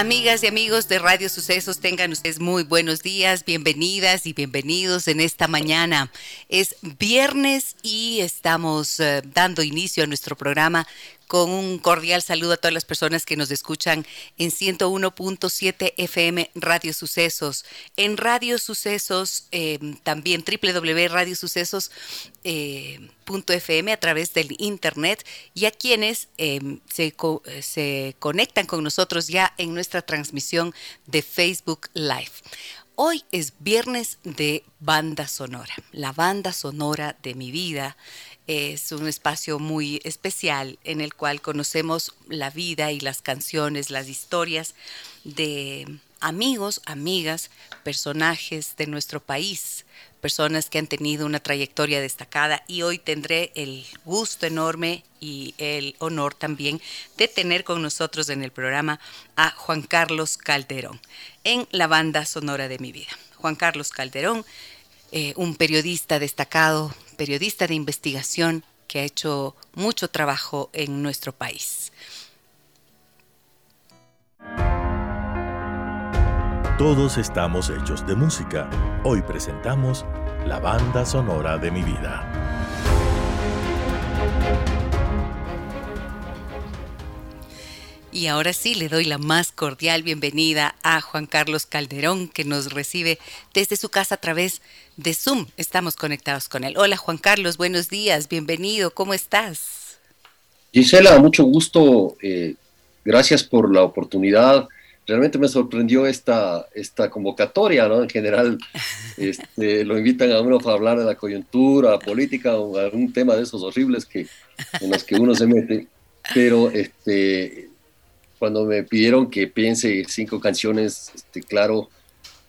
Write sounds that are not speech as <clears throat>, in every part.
Amigas y amigos de Radio Sucesos, tengan ustedes muy buenos días, bienvenidas y bienvenidos en esta mañana. Es viernes y estamos eh, dando inicio a nuestro programa con un cordial saludo a todas las personas que nos escuchan en 101.7 FM Radio Sucesos, en Radio Sucesos, em, también www.radiosucesos.fm eh, a través del Internet. Y a quienes em, se, se conectan con nosotros ya en nuestra transmisión de Facebook Live. Hoy es viernes de banda sonora, la banda sonora de mi vida es un espacio muy especial en el cual conocemos la vida y las canciones, las historias de amigos, amigas, personajes de nuestro país, personas que han tenido una trayectoria destacada y hoy tendré el gusto enorme y el honor también de tener con nosotros en el programa a Juan Carlos Calderón en la banda sonora de mi vida. Juan Carlos Calderón, eh, un periodista destacado, periodista de investigación que ha hecho mucho trabajo en nuestro país. Todos estamos hechos de música. Hoy presentamos la banda sonora de mi vida. Y ahora sí, le doy la más cordial bienvenida a Juan Carlos Calderón, que nos recibe desde su casa a través de Zoom. Estamos conectados con él. Hola Juan Carlos, buenos días, bienvenido, ¿cómo estás? Gisela, mucho gusto, eh, gracias por la oportunidad. Realmente me sorprendió esta, esta convocatoria, ¿no? En general, <laughs> este, lo invitan a uno para hablar de la coyuntura política o algún tema de esos horribles que, en los que uno se mete. Pero este, cuando me pidieron que piense cinco canciones, este, claro,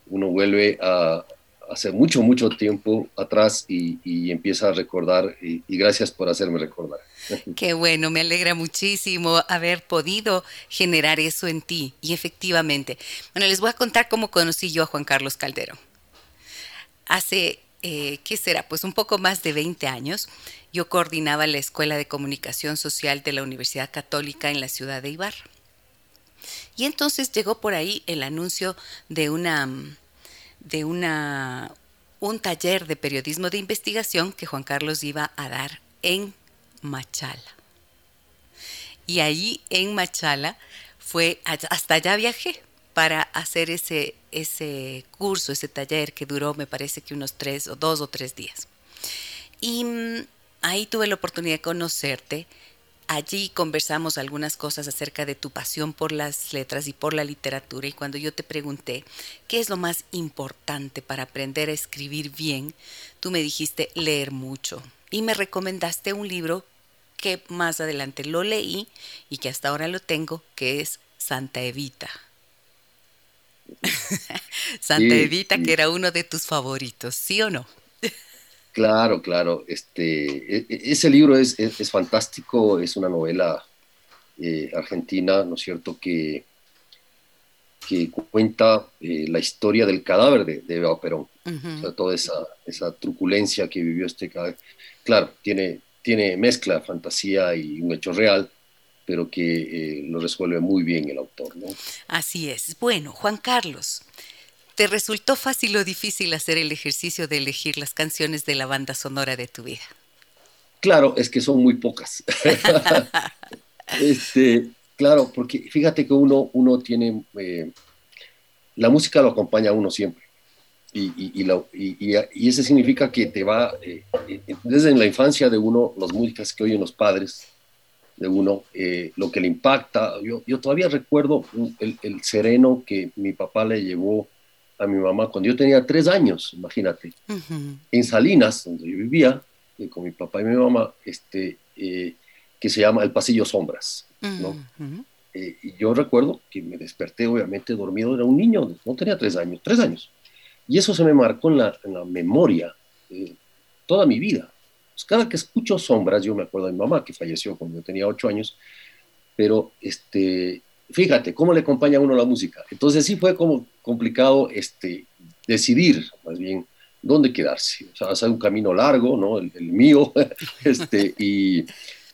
uno vuelve a hace mucho, mucho tiempo atrás y, empieza a recordar y, gracias por hacerme recordar. <laughs> Qué bueno, me alegra muchísimo haber podido generar eso en ti y efectivamente. Bueno, les voy a contar cómo conocí yo a Juan Carlos Caldero. Hace, eh, ¿qué será? Pues un poco más de 20 años. Yo coordinaba la Escuela de Comunicación Social de la Universidad Católica en la ciudad de Ibarra. Y entonces llegó por ahí el anuncio de una de una un taller de periodismo de investigación que Juan Carlos iba a dar en Machala. Y ahí en Machala fue hasta allá viajé para hacer ese ese curso, ese taller que duró, me parece que unos tres o dos o tres días. Y mm, ahí tuve la oportunidad de conocerte Allí conversamos algunas cosas acerca de tu pasión por las letras y por la literatura y cuando yo te pregunté qué es lo más importante para aprender a escribir bien, tú me dijiste leer mucho y me recomendaste un libro que más adelante lo leí y que hasta ahora lo tengo, que es Santa Evita. <laughs> Santa Evita, que era uno de tus favoritos, ¿sí o no? <laughs> Claro, claro. Este, e, e, ese libro es, es, fantástico, es una novela eh, argentina, ¿no es cierto?, que, que cuenta eh, la historia del cadáver de, de Eva Perón. o sea, toda esa, esa, truculencia que vivió este cadáver. Claro, tiene, tiene mezcla, fantasía y un hecho real, pero que eh, lo resuelve muy bien el autor, ¿no? Así es. Bueno, Juan Carlos, ¿Te resultó fácil o difícil hacer el ejercicio de elegir las canciones de la banda sonora de tu vida? Claro, es que son muy pocas. <laughs> este, claro, porque fíjate que uno, uno tiene, eh, la música lo acompaña a uno siempre. Y, y, y, eso significa que te va, eh, eh, desde la infancia de uno, las músicas que oyen los padres de uno, lo que le impacta. Yo, yo todavía recuerdo el, el sereno que mi papá le llevó a mi mamá cuando yo tenía tres años, imagínate, en Salinas, donde yo vivía, eh, con mi papá y mi mamá, este, eh, que se llama El Pasillo Sombras, ¿no? eh, y yo recuerdo que me desperté obviamente dormido, era un niño, no tenía tres años, tres años. Y eso se me marcó en la, en la memoria toda mi vida. Pues cada que escucho sombras, yo me acuerdo de mi mamá que falleció cuando yo tenía ocho años, pero este, fíjate cómo le acompaña a uno la música. Entonces sí fue como complicado este, decidir, más bien, dónde quedarse. O sea, hacer un camino largo, ¿no? El, mío, <laughs> este, y,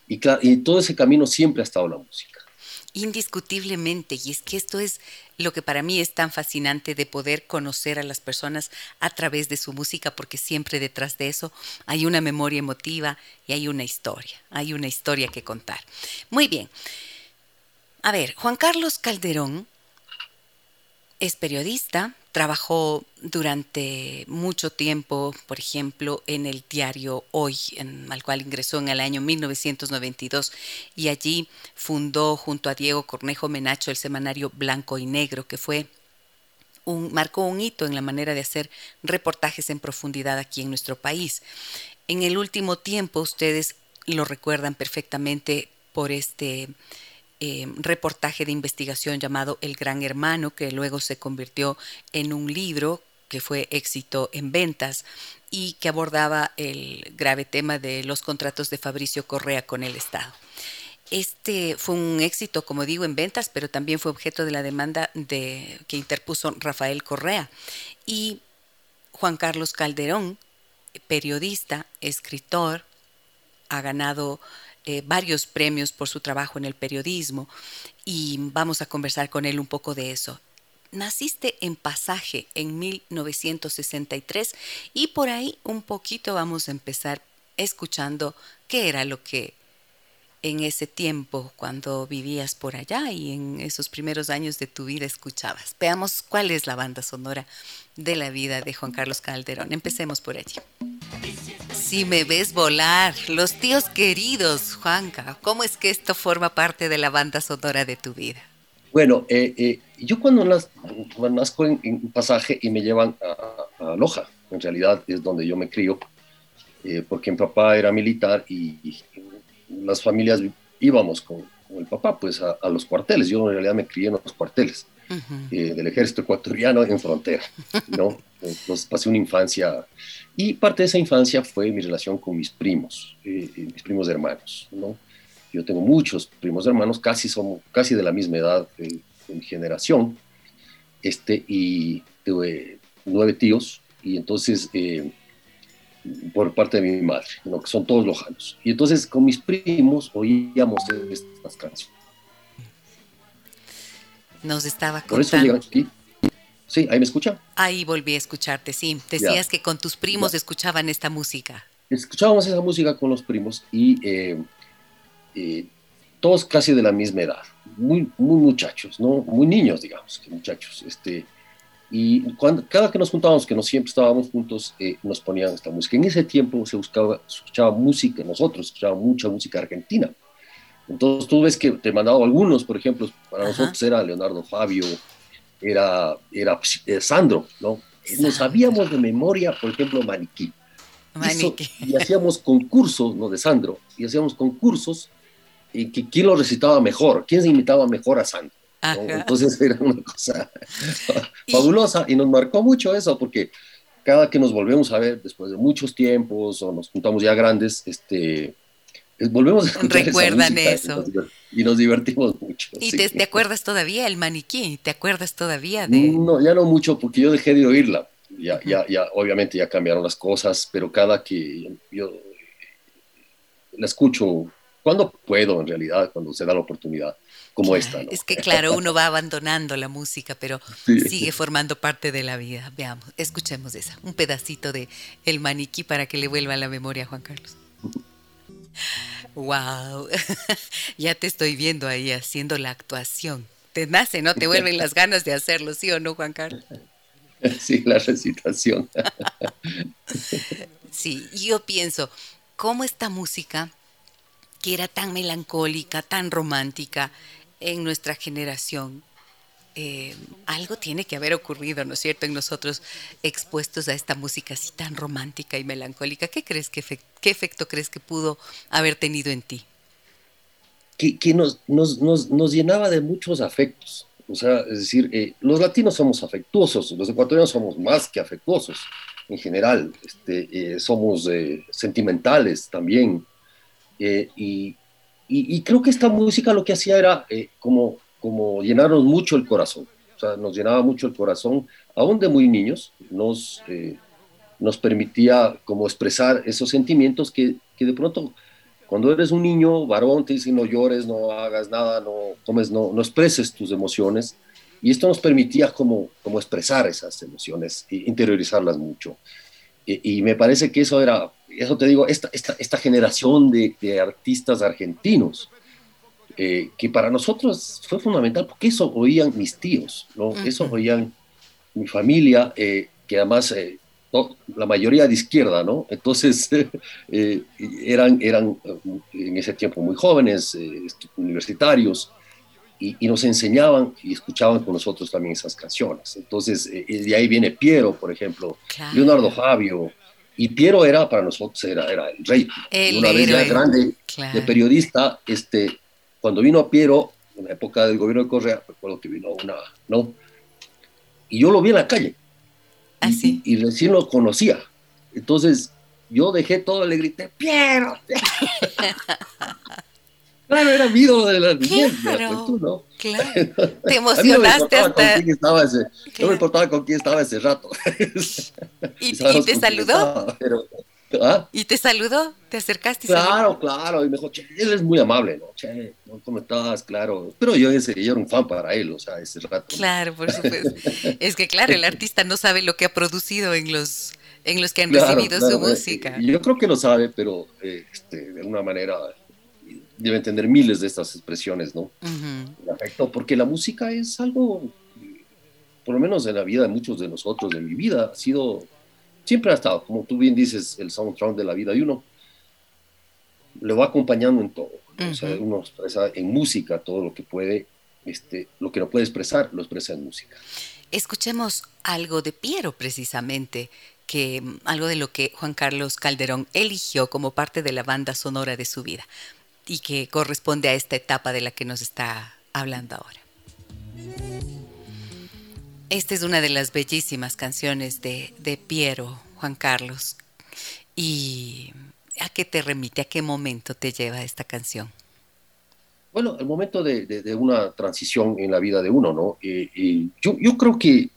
y, y todo ese camino siempre ha estado la música indiscutiblemente. Y es que esto es lo que para mí es tan fascinante de poder conocer a las personas a través de su música, porque siempre detrás de eso hay una memoria emotiva y hay una historia, hay una historia que contar. Muy bien. A ver, Juan Carlos Calderón es periodista, trabajó durante mucho tiempo, por ejemplo, en el diario Hoy, al cual ingresó en el año 1992 y allí fundó junto a Diego Cornejo Menacho el semanario Blanco y Negro, que fue un, marcó un hito en la manera de hacer reportajes en profundidad aquí en nuestro país. En el último tiempo, ustedes lo recuerdan perfectamente por este eh, reportaje de investigación llamado El Gran Hermano, que luego se convirtió en un libro que fue éxito en ventas y que abordaba el grave tema de los contratos de Fabricio Correa con el Estado. Este fue un éxito, como digo, en ventas, pero también fue objeto de la demanda de, que interpuso Rafael Correa. Y Juan Carlos Calderón, periodista, escritor, ha ganado eh, varios premios por su trabajo en el periodismo y vamos a conversar con él un poco de eso. Naciste en Pasaje en 1963 y por ahí un poquito vamos a empezar escuchando qué era lo que en ese tiempo cuando vivías por allá y en esos primeros años de tu vida escuchabas. Veamos cuál es la banda sonora de la vida de Juan Carlos Calderón. Empecemos por allí. Si me ves volar, los tíos queridos, Juanca, ¿cómo es que esto forma parte de la banda sonora de tu vida? Bueno, eh, eh, yo cuando, nazco en, pasaje y me llevan a, Loja, en realidad es donde yo me crío, eh, porque mi papá era militar y, las familias íbamos con, el papá pues a, a, los cuarteles. Yo en realidad me crié en los cuarteles. Del ejército ecuatoriano en frontera, ¿no? Entonces pasé una infancia, y parte de esa infancia fue mi relación con mis primos, eh, eh, mis primos hermanos, ¿no? Yo tengo muchos primos hermanos, casi somos casi de la misma edad de, mi generación, este, y tuve nueve tíos, y entonces por parte de mi madre, ¿no? que son todos lojanos. Y entonces con mis primos oíamos estas canciones. Nos estaba contando. Sí, ahí me escucha. Ahí volví a escucharte, sí. Decías que con tus primos escuchaban esta música. Escuchábamos esa música con los primos y eh, eh, todos casi de la misma edad, muy, muy muchachos, ¿no? Muy niños, digamos, que muchachos. Este, y cuando, cada que nos juntábamos, que no siempre estábamos juntos, eh, nos ponían esta música. En ese tiempo se buscaba, escuchaba música, nosotros escuchábamos mucha música argentina. Entonces tú ves que te he mandado algunos, por ejemplo, para nosotros era Leonardo Fabio, era, era eh, Sandro, ¿no? Nos sabíamos de memoria, por ejemplo, Maniquí. Maniquí. y hacíamos concursos, ¿no? De Sandro, y hacíamos concursos y que quién lo recitaba mejor, quién se imitaba mejor a Sandro. Entonces <laughs> era una cosa fabulosa y nos marcó mucho eso, porque cada que nos volvemos a ver después de muchos tiempos o nos juntamos ya grandes, este, volvemos a Recuerdan eso. Y nos, divertimos mucho. ¿Y te, acuerdas todavía el maniquí? ¿Te acuerdas todavía de...? No, ya no mucho, porque yo dejé de oírla. Ya, ya, ya, obviamente ya cambiaron las cosas, pero cada que yo la escucho, cuando puedo en realidad, cuando se da la oportunidad, como esta. Es que claro, uno va abandonando la música, pero <laughs> sigue formando parte de la vida. Veamos, escuchemos esa, un pedacito de El maniquí para que le vuelva a la memoria a Juan Carlos. <laughs> Wow, <laughs> ya te estoy viendo ahí haciendo la actuación. Te nace, ¿no? Te vuelven las ganas de hacerlo, ¿sí o no, Juan Carlos? <laughs> Sí, la recitación. <laughs> Sí, yo pienso, ¿cómo esta música, que era tan melancólica, tan romántica en nuestra generación, eh, algo tiene que haber ocurrido, ¿no es cierto?, en nosotros expuestos a esta música así tan romántica y melancólica. ¿Qué crees que qué efecto crees que pudo haber tenido en ti? que, que nos, nos, nos, nos, llenaba de muchos afectos. O sea, es decir, eh, los latinos somos afectuosos, los ecuatorianos somos más que afectuosos en general, este, eh, somos eh, sentimentales también. Y, y, y, creo que esta música lo que hacía era como, como llenarnos mucho el corazón. O sea, nos llenaba mucho el corazón, aún de muy niños, nos, nos permitía como expresar esos sentimientos que, que de pronto cuando eres un niño varón te dicen no llores, no hagas nada, no comes, no, no expreses tus emociones. Y esto nos permitía como, como expresar esas emociones e interiorizarlas mucho. Y, me parece que eso era, eso te digo, esta, esta, esta generación de, de, artistas argentinos, eh, que para nosotros fue fundamental, porque eso oían mis tíos, ¿no? Eso oían mi familia, eh, que además eh, la mayoría de izquierda, ¿no? Entonces <laughs> eh, eran, eran en ese tiempo muy jóvenes, eh, universitarios, y, nos enseñaban y escuchaban con nosotros también esas canciones. Entonces, eh, de ahí viene Piero, por ejemplo, Leonardo Fabio, y Piero era para nosotros era, era el rey. Una vez ya grande de periodista, este, cuando vino a Piero, en la época del gobierno de Correa, recuerdo que vino una, ¿no? Y yo lo vi en la calle ¿Ah, y, recién lo conocía. Entonces yo dejé todo, le grité, ¡Piero! <laughs> claro, era mi ídolo de la niñez, claro, tú, ¿no? Claro. <laughs> Te emocionaste no hasta... No me importaba con quién estaba ese rato. <laughs> ¿Y, ¿y te saludó? pero, ¿Ah? ¿Y te saludó? ¿Te acercaste? Y claro, claro. Y me dijo, che, él es muy amable, ¿no? Che, ¿cómo estás? Claro. Pero yo, ese, yo era un fan para él, o sea, ese rato. Claro, por supuesto. <laughs> es que, claro, el artista no sabe lo que ha producido en los, en los que han recibido su música. Yo creo que lo sabe, pero eh, este, de alguna manera debe entender miles de estas expresiones, ¿no? porque la música es algo, por lo menos en la vida de muchos de nosotros, de mi vida, ha sido siempre ha estado, como tú bien dices, el soundtrack de la vida de uno. Le va acompañando en todo. O sea, uno expresa en música todo lo que puede, este, lo que no puede expresar, lo expresa en música. Escuchemos algo de Piero, precisamente, que algo de lo que Juan Carlos Calderón eligió como parte de la banda sonora de su vida y que corresponde a esta etapa de la que nos está hablando ahora. Esta es una de las bellísimas canciones de, de Piero, Juan Carlos. ¿Y a qué te remite? ¿A qué momento te lleva esta canción? Bueno, el momento de, una transición en la vida de uno, ¿no? y yo, yo, creo que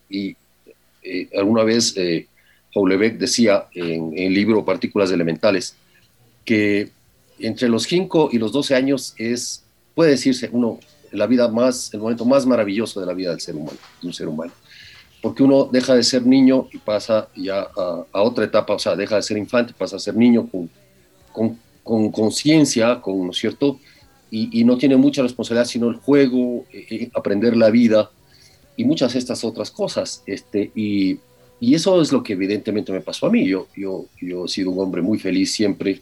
eh, alguna vez eh, Beck decía en, el libro Partículas Elementales que entre los 5 y los 12 años es, puede decirse, uno la vida más, el momento más maravilloso de la vida del ser humano, de un ser humano. Porque uno deja de ser niño y pasa ya a, otra etapa, o sea, deja de ser infante, pasa a ser niño con conciencia, con, ¿no es cierto? Y, no tiene mucha responsabilidad sino el juego, eh, eh, aprender la vida y muchas estas otras cosas. Este, y, y, eso es lo que evidentemente me pasó a mí. Yo, yo, yo he sido un hombre muy feliz siempre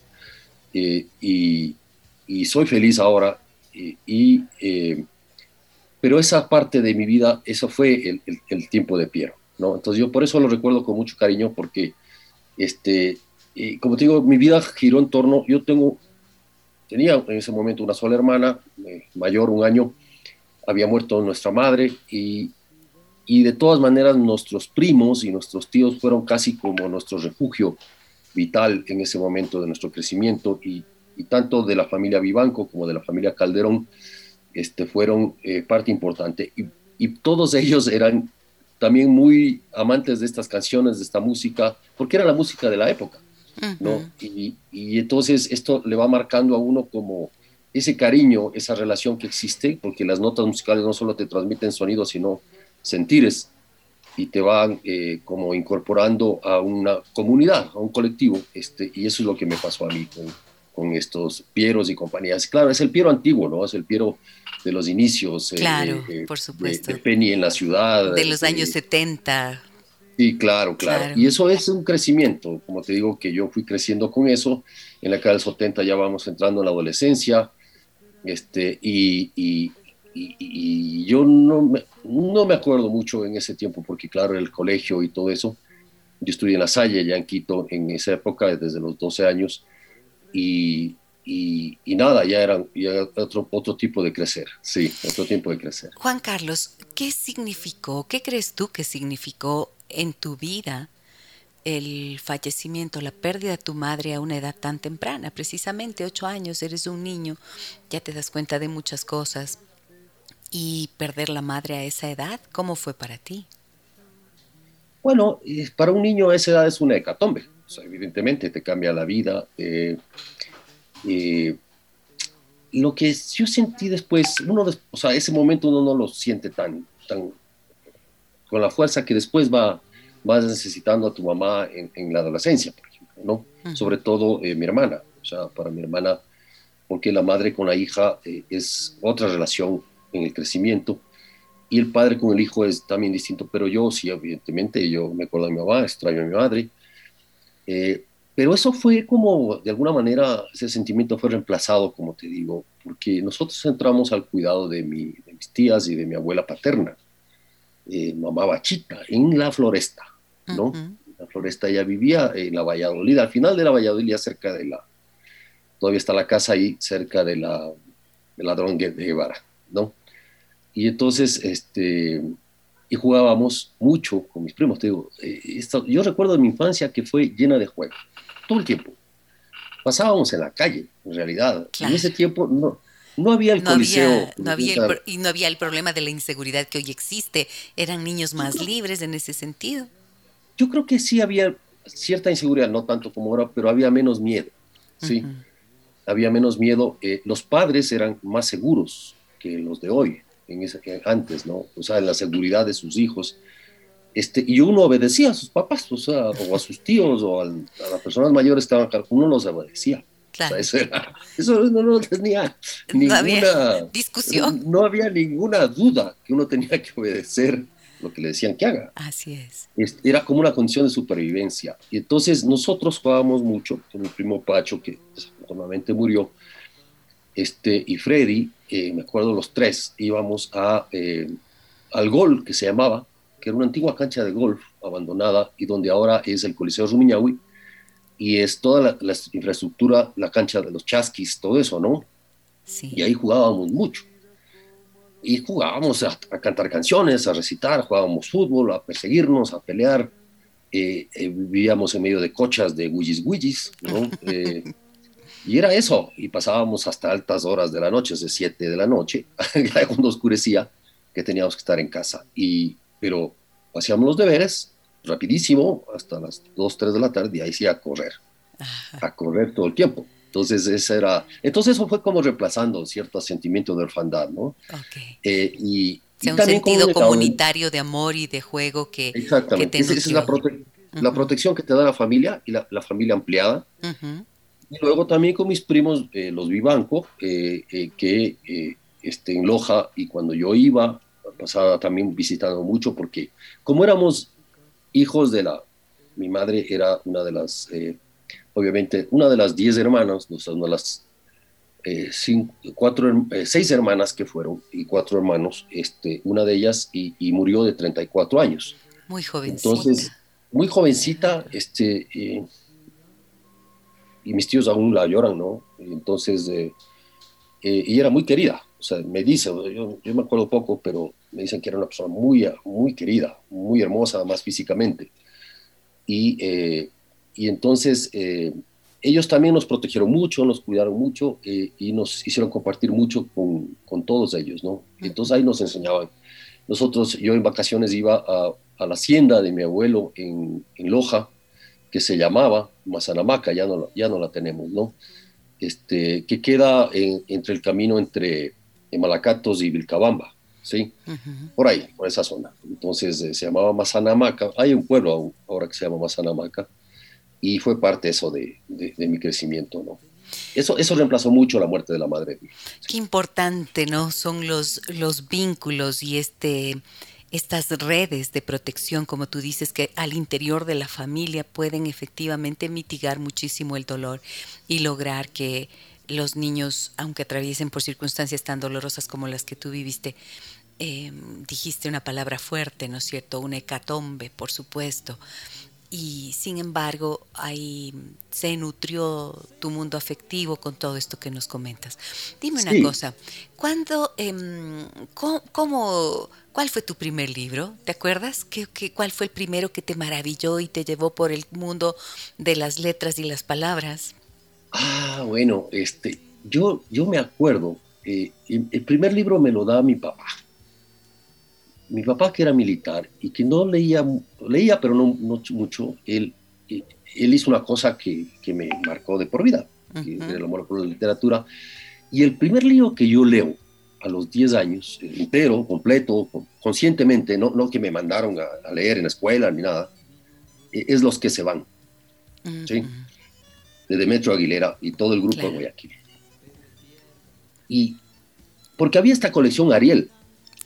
eh, y, y, soy feliz ahora y, eh, pero esa parte de mi vida, eso fue el, tiempo de Piero, ¿no? Entonces yo por eso lo recuerdo con mucho cariño, porque, este, como te digo, mi vida giró en torno, yo tengo, tenía en ese momento una sola hermana, eh, mayor, un año, había muerto nuestra madre y, y de todas maneras nuestros primos y nuestros tíos fueron casi como nuestro refugio vital en ese momento de nuestro crecimiento y y tanto de la familia Vivanco como de la familia Calderón este, fueron eh, parte importante. Y, y, todos ellos eran también muy amantes de estas canciones, de esta música, porque era la música de la época. ¿no? y, y, entonces esto le va marcando a uno como ese cariño, esa relación que existe, porque las notas musicales no solo te transmiten sonidos, sino sentires y te van eh, como incorporando a una comunidad, a un colectivo, este, y eso es lo que me pasó a mí con, con estos Pieros y compañías. Claro, es el Piero antiguo, ¿no? Es el Piero de los inicios. Eh, claro, por supuesto. De, Penny en la ciudad. De los años 70. Sí, claro, claro, Y eso es un crecimiento, como te digo, que yo fui creciendo con eso. En la década del 70 ya vamos entrando en la adolescencia. Este, y, y, y, yo no me, no me acuerdo mucho en ese tiempo, porque claro, el colegio y todo eso. Yo estudié en La Salle, ya en Quito, en esa época, desde los 12 años y, y, nada, ya era, otro, otro tipo de crecer, sí, otro tiempo de crecer. Juan Carlos, ¿qué significó, qué crees tú que significó en tu vida el fallecimiento, la pérdida de tu madre a una edad tan temprana? Precisamente ocho años, eres un niño, ya te das cuenta de muchas cosas. ¿Y perder la madre a esa edad, cómo fue para ti? Bueno, para un niño a esa edad es una hecatombe. Evidentemente te cambia la vida. Eh, eh, lo que yo sentí después, uno, o sea, ese momento uno no lo siente tan, tan con la fuerza que después va, vas necesitando a tu mamá en, la adolescencia, por ejemplo, ¿no? Sobre todo eh, mi hermana, o sea, para mi hermana, porque la madre con la hija eh, es otra relación en el crecimiento y el padre con el hijo es también distinto, pero yo sí, evidentemente, yo me acuerdo de mi mamá, extraño a mi madre, eh, pero eso fue como, de alguna manera, ese sentimiento fue reemplazado, como te digo, porque nosotros entramos al cuidado de, mi, de mis tías y de mi abuela paterna, eh, mamá Bachita, en la floresta, ¿no? La floresta ella vivía en la Valladolid, al final de la Valladolid, cerca de la, todavía está la casa ahí, cerca de la, del ladrón de Guevara, ¿no? Y entonces, este, y jugábamos mucho con mis primos, te digo, eh, yo recuerdo de mi infancia que fue llena de juegos todo el tiempo. Pasábamos en la calle, en realidad. En ese tiempo no, no había el coliseo. no había y no había el problema de la inseguridad que hoy existe. Eran niños más libres en ese sentido. Yo creo que sí había cierta inseguridad, no tanto como ahora, pero había menos miedo. Sí, había menos miedo. Eh, los padres eran más seguros que los de hoy, en ese, antes, ¿no? O sea, en la seguridad de sus hijos este, y uno obedecía a sus papás, o, sea, o a sus tíos, o a las personas mayores que estaban uno los obedecía. eso, no, tenía ninguna discusión. No había ninguna duda que uno tenía que obedecer lo que le decían que haga. Así es. Era como una condición de supervivencia. Y entonces nosotros jugábamos mucho con mi primo Pacho, que desafortunadamente murió, este, y Freddy, eh, me acuerdo los tres, íbamos a, eh, al gol que se llamaba, que era una antigua cancha de golf abandonada y donde ahora es el Coliseo Rumiñahui y es toda la, infraestructura, la cancha de los chasquis, todo eso, ¿no? Sí. Y ahí jugábamos mucho. Y jugábamos a, cantar canciones, a recitar, jugábamos fútbol, a perseguirnos, a pelear. Eh, eh, vivíamos en medio de cochas de guillis guillis, ¿no? <laughs> Y era eso, y pasábamos hasta altas horas de la noche, de 7 de la noche, <laughs> cuando oscurecía, que teníamos que estar en casa. Y pero hacíamos los deberes rapidísimo hasta las 2, 3 de la tarde y ahí sí a correr, a correr todo el tiempo. Entonces, ese era, entonces eso fue como reemplazando cierto sentimiento de orfandad, ¿no? Okay. Eh, y, un sentido comunitario de amor y de juego que, Exactamente. esa es la, la, protección que te da la familia y la, la familia ampliada. Y luego también con mis primos, eh, los Vivanco, eh, eh, que este, en Loja, y cuando yo iba pasaba también visitando mucho porque como éramos hijos de la, mi madre era una de las, eh, obviamente, una de las diez hermanas, una de las eh, cuatro, eh, seis hermanas que fueron y cuatro hermanos, este, una de ellas y, murió de 34 años. Muy jovencita. Entonces, muy jovencita, este, y mis tíos aún la lloran, ¿no? Entonces, y era muy querida, o sea, me dice, yo, yo me acuerdo poco, pero me dicen que era una persona muy, muy querida, muy hermosa, más físicamente. Y, eh, y entonces eh, ellos también nos protegieron mucho, nos cuidaron mucho eh, y nos hicieron compartir mucho con, con, todos ellos, ¿no? entonces ahí nos enseñaban. Nosotros, yo en vacaciones iba a, a la hacienda de mi abuelo en, en, Loja, que se llamaba Mazanamaca, ya no, ya no la tenemos, ¿no? Este, que queda entre el camino entre Malacatos y Vilcabamba. ¿sí? Por ahí, por esa zona. Entonces eh, se llamaba Mazanamaca, hay un pueblo ahora que se llama Mazanamaca, y fue parte eso de, de, mi crecimiento, ¿no? Eso, eso reemplazó mucho la muerte de la madre. Qué importante, ¿no? Son los, los vínculos y este, estas redes de protección, como tú dices, que al interior de la familia pueden efectivamente mitigar muchísimo el dolor y lograr que los niños, aunque atraviesen por circunstancias tan dolorosas como las que tú viviste, Em, dijiste una palabra fuerte, ¿no es cierto? Una hecatombe, por supuesto. Y sin embargo ahí se nutrió tu mundo afectivo con todo esto que nos comentas. Dime una cosa, ¿cuándo, em, cómo, cuál fue tu primer libro? ¿Te acuerdas? ¿Qué, cuál fue el primero que te maravilló y te llevó por el mundo de las letras y las palabras? Ah, bueno, este, yo, yo me acuerdo, eh, el primer libro me lo da mi papá mi papá que era militar y que no leía, leía pero no, mucho, él, él hizo una cosa que, que me marcó de por vida, que el amor por la literatura. Y el primer libro que yo leo a los 10 años, entero, completo, conscientemente, no, no que me mandaron a, leer en la escuela ni nada, e, es Los que se van, ¿sí? de Demetrio Aguilera y todo el grupo de Guayaquil. Y porque había esta colección Ariel,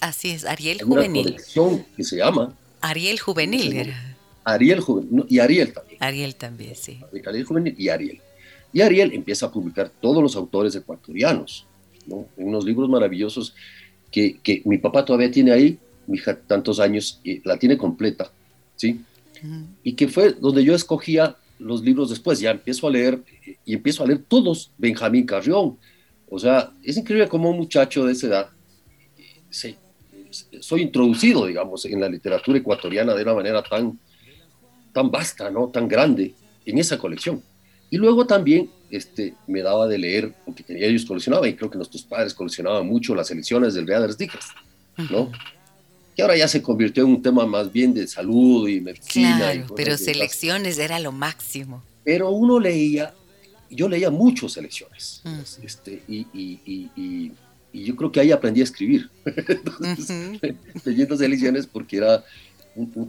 Así es, Ariel Juvenil. Una colección que se llama. Ariel Juvenil era. Ariel Juvenil, y Ariel también. Ariel también, sí. Ariel Juvenil y Ariel. Y Ariel empieza a publicar todos los autores ecuatorianos, ¿no? En unos libros maravillosos que, que mi papá todavía tiene ahí, mi hija tantos años, y la tiene completa, ¿sí? Y que fue donde yo escogía los libros después, ya empiezo a leer, y empiezo a leer todos, Benjamín Carrión. O sea, es increíble cómo un muchacho de esa edad se, soy introducido, digamos, en la literatura ecuatoriana de una manera tan, tan vasta, ¿no? Tan grande en esa colección. Y luego también este, me daba de leer, porque tenía, ellos coleccionaban, y creo que nuestros padres coleccionaban mucho las elecciones del Readers Dickers, ¿no? Que ahora ya se convirtió en un tema más bien de salud y medicina. Claro, pero selecciones era lo máximo. Pero uno leía, yo leía muchas selecciones, este, y, y y yo creo que ahí aprendí a escribir, <laughs> <laughs> leyendo selecciones porque era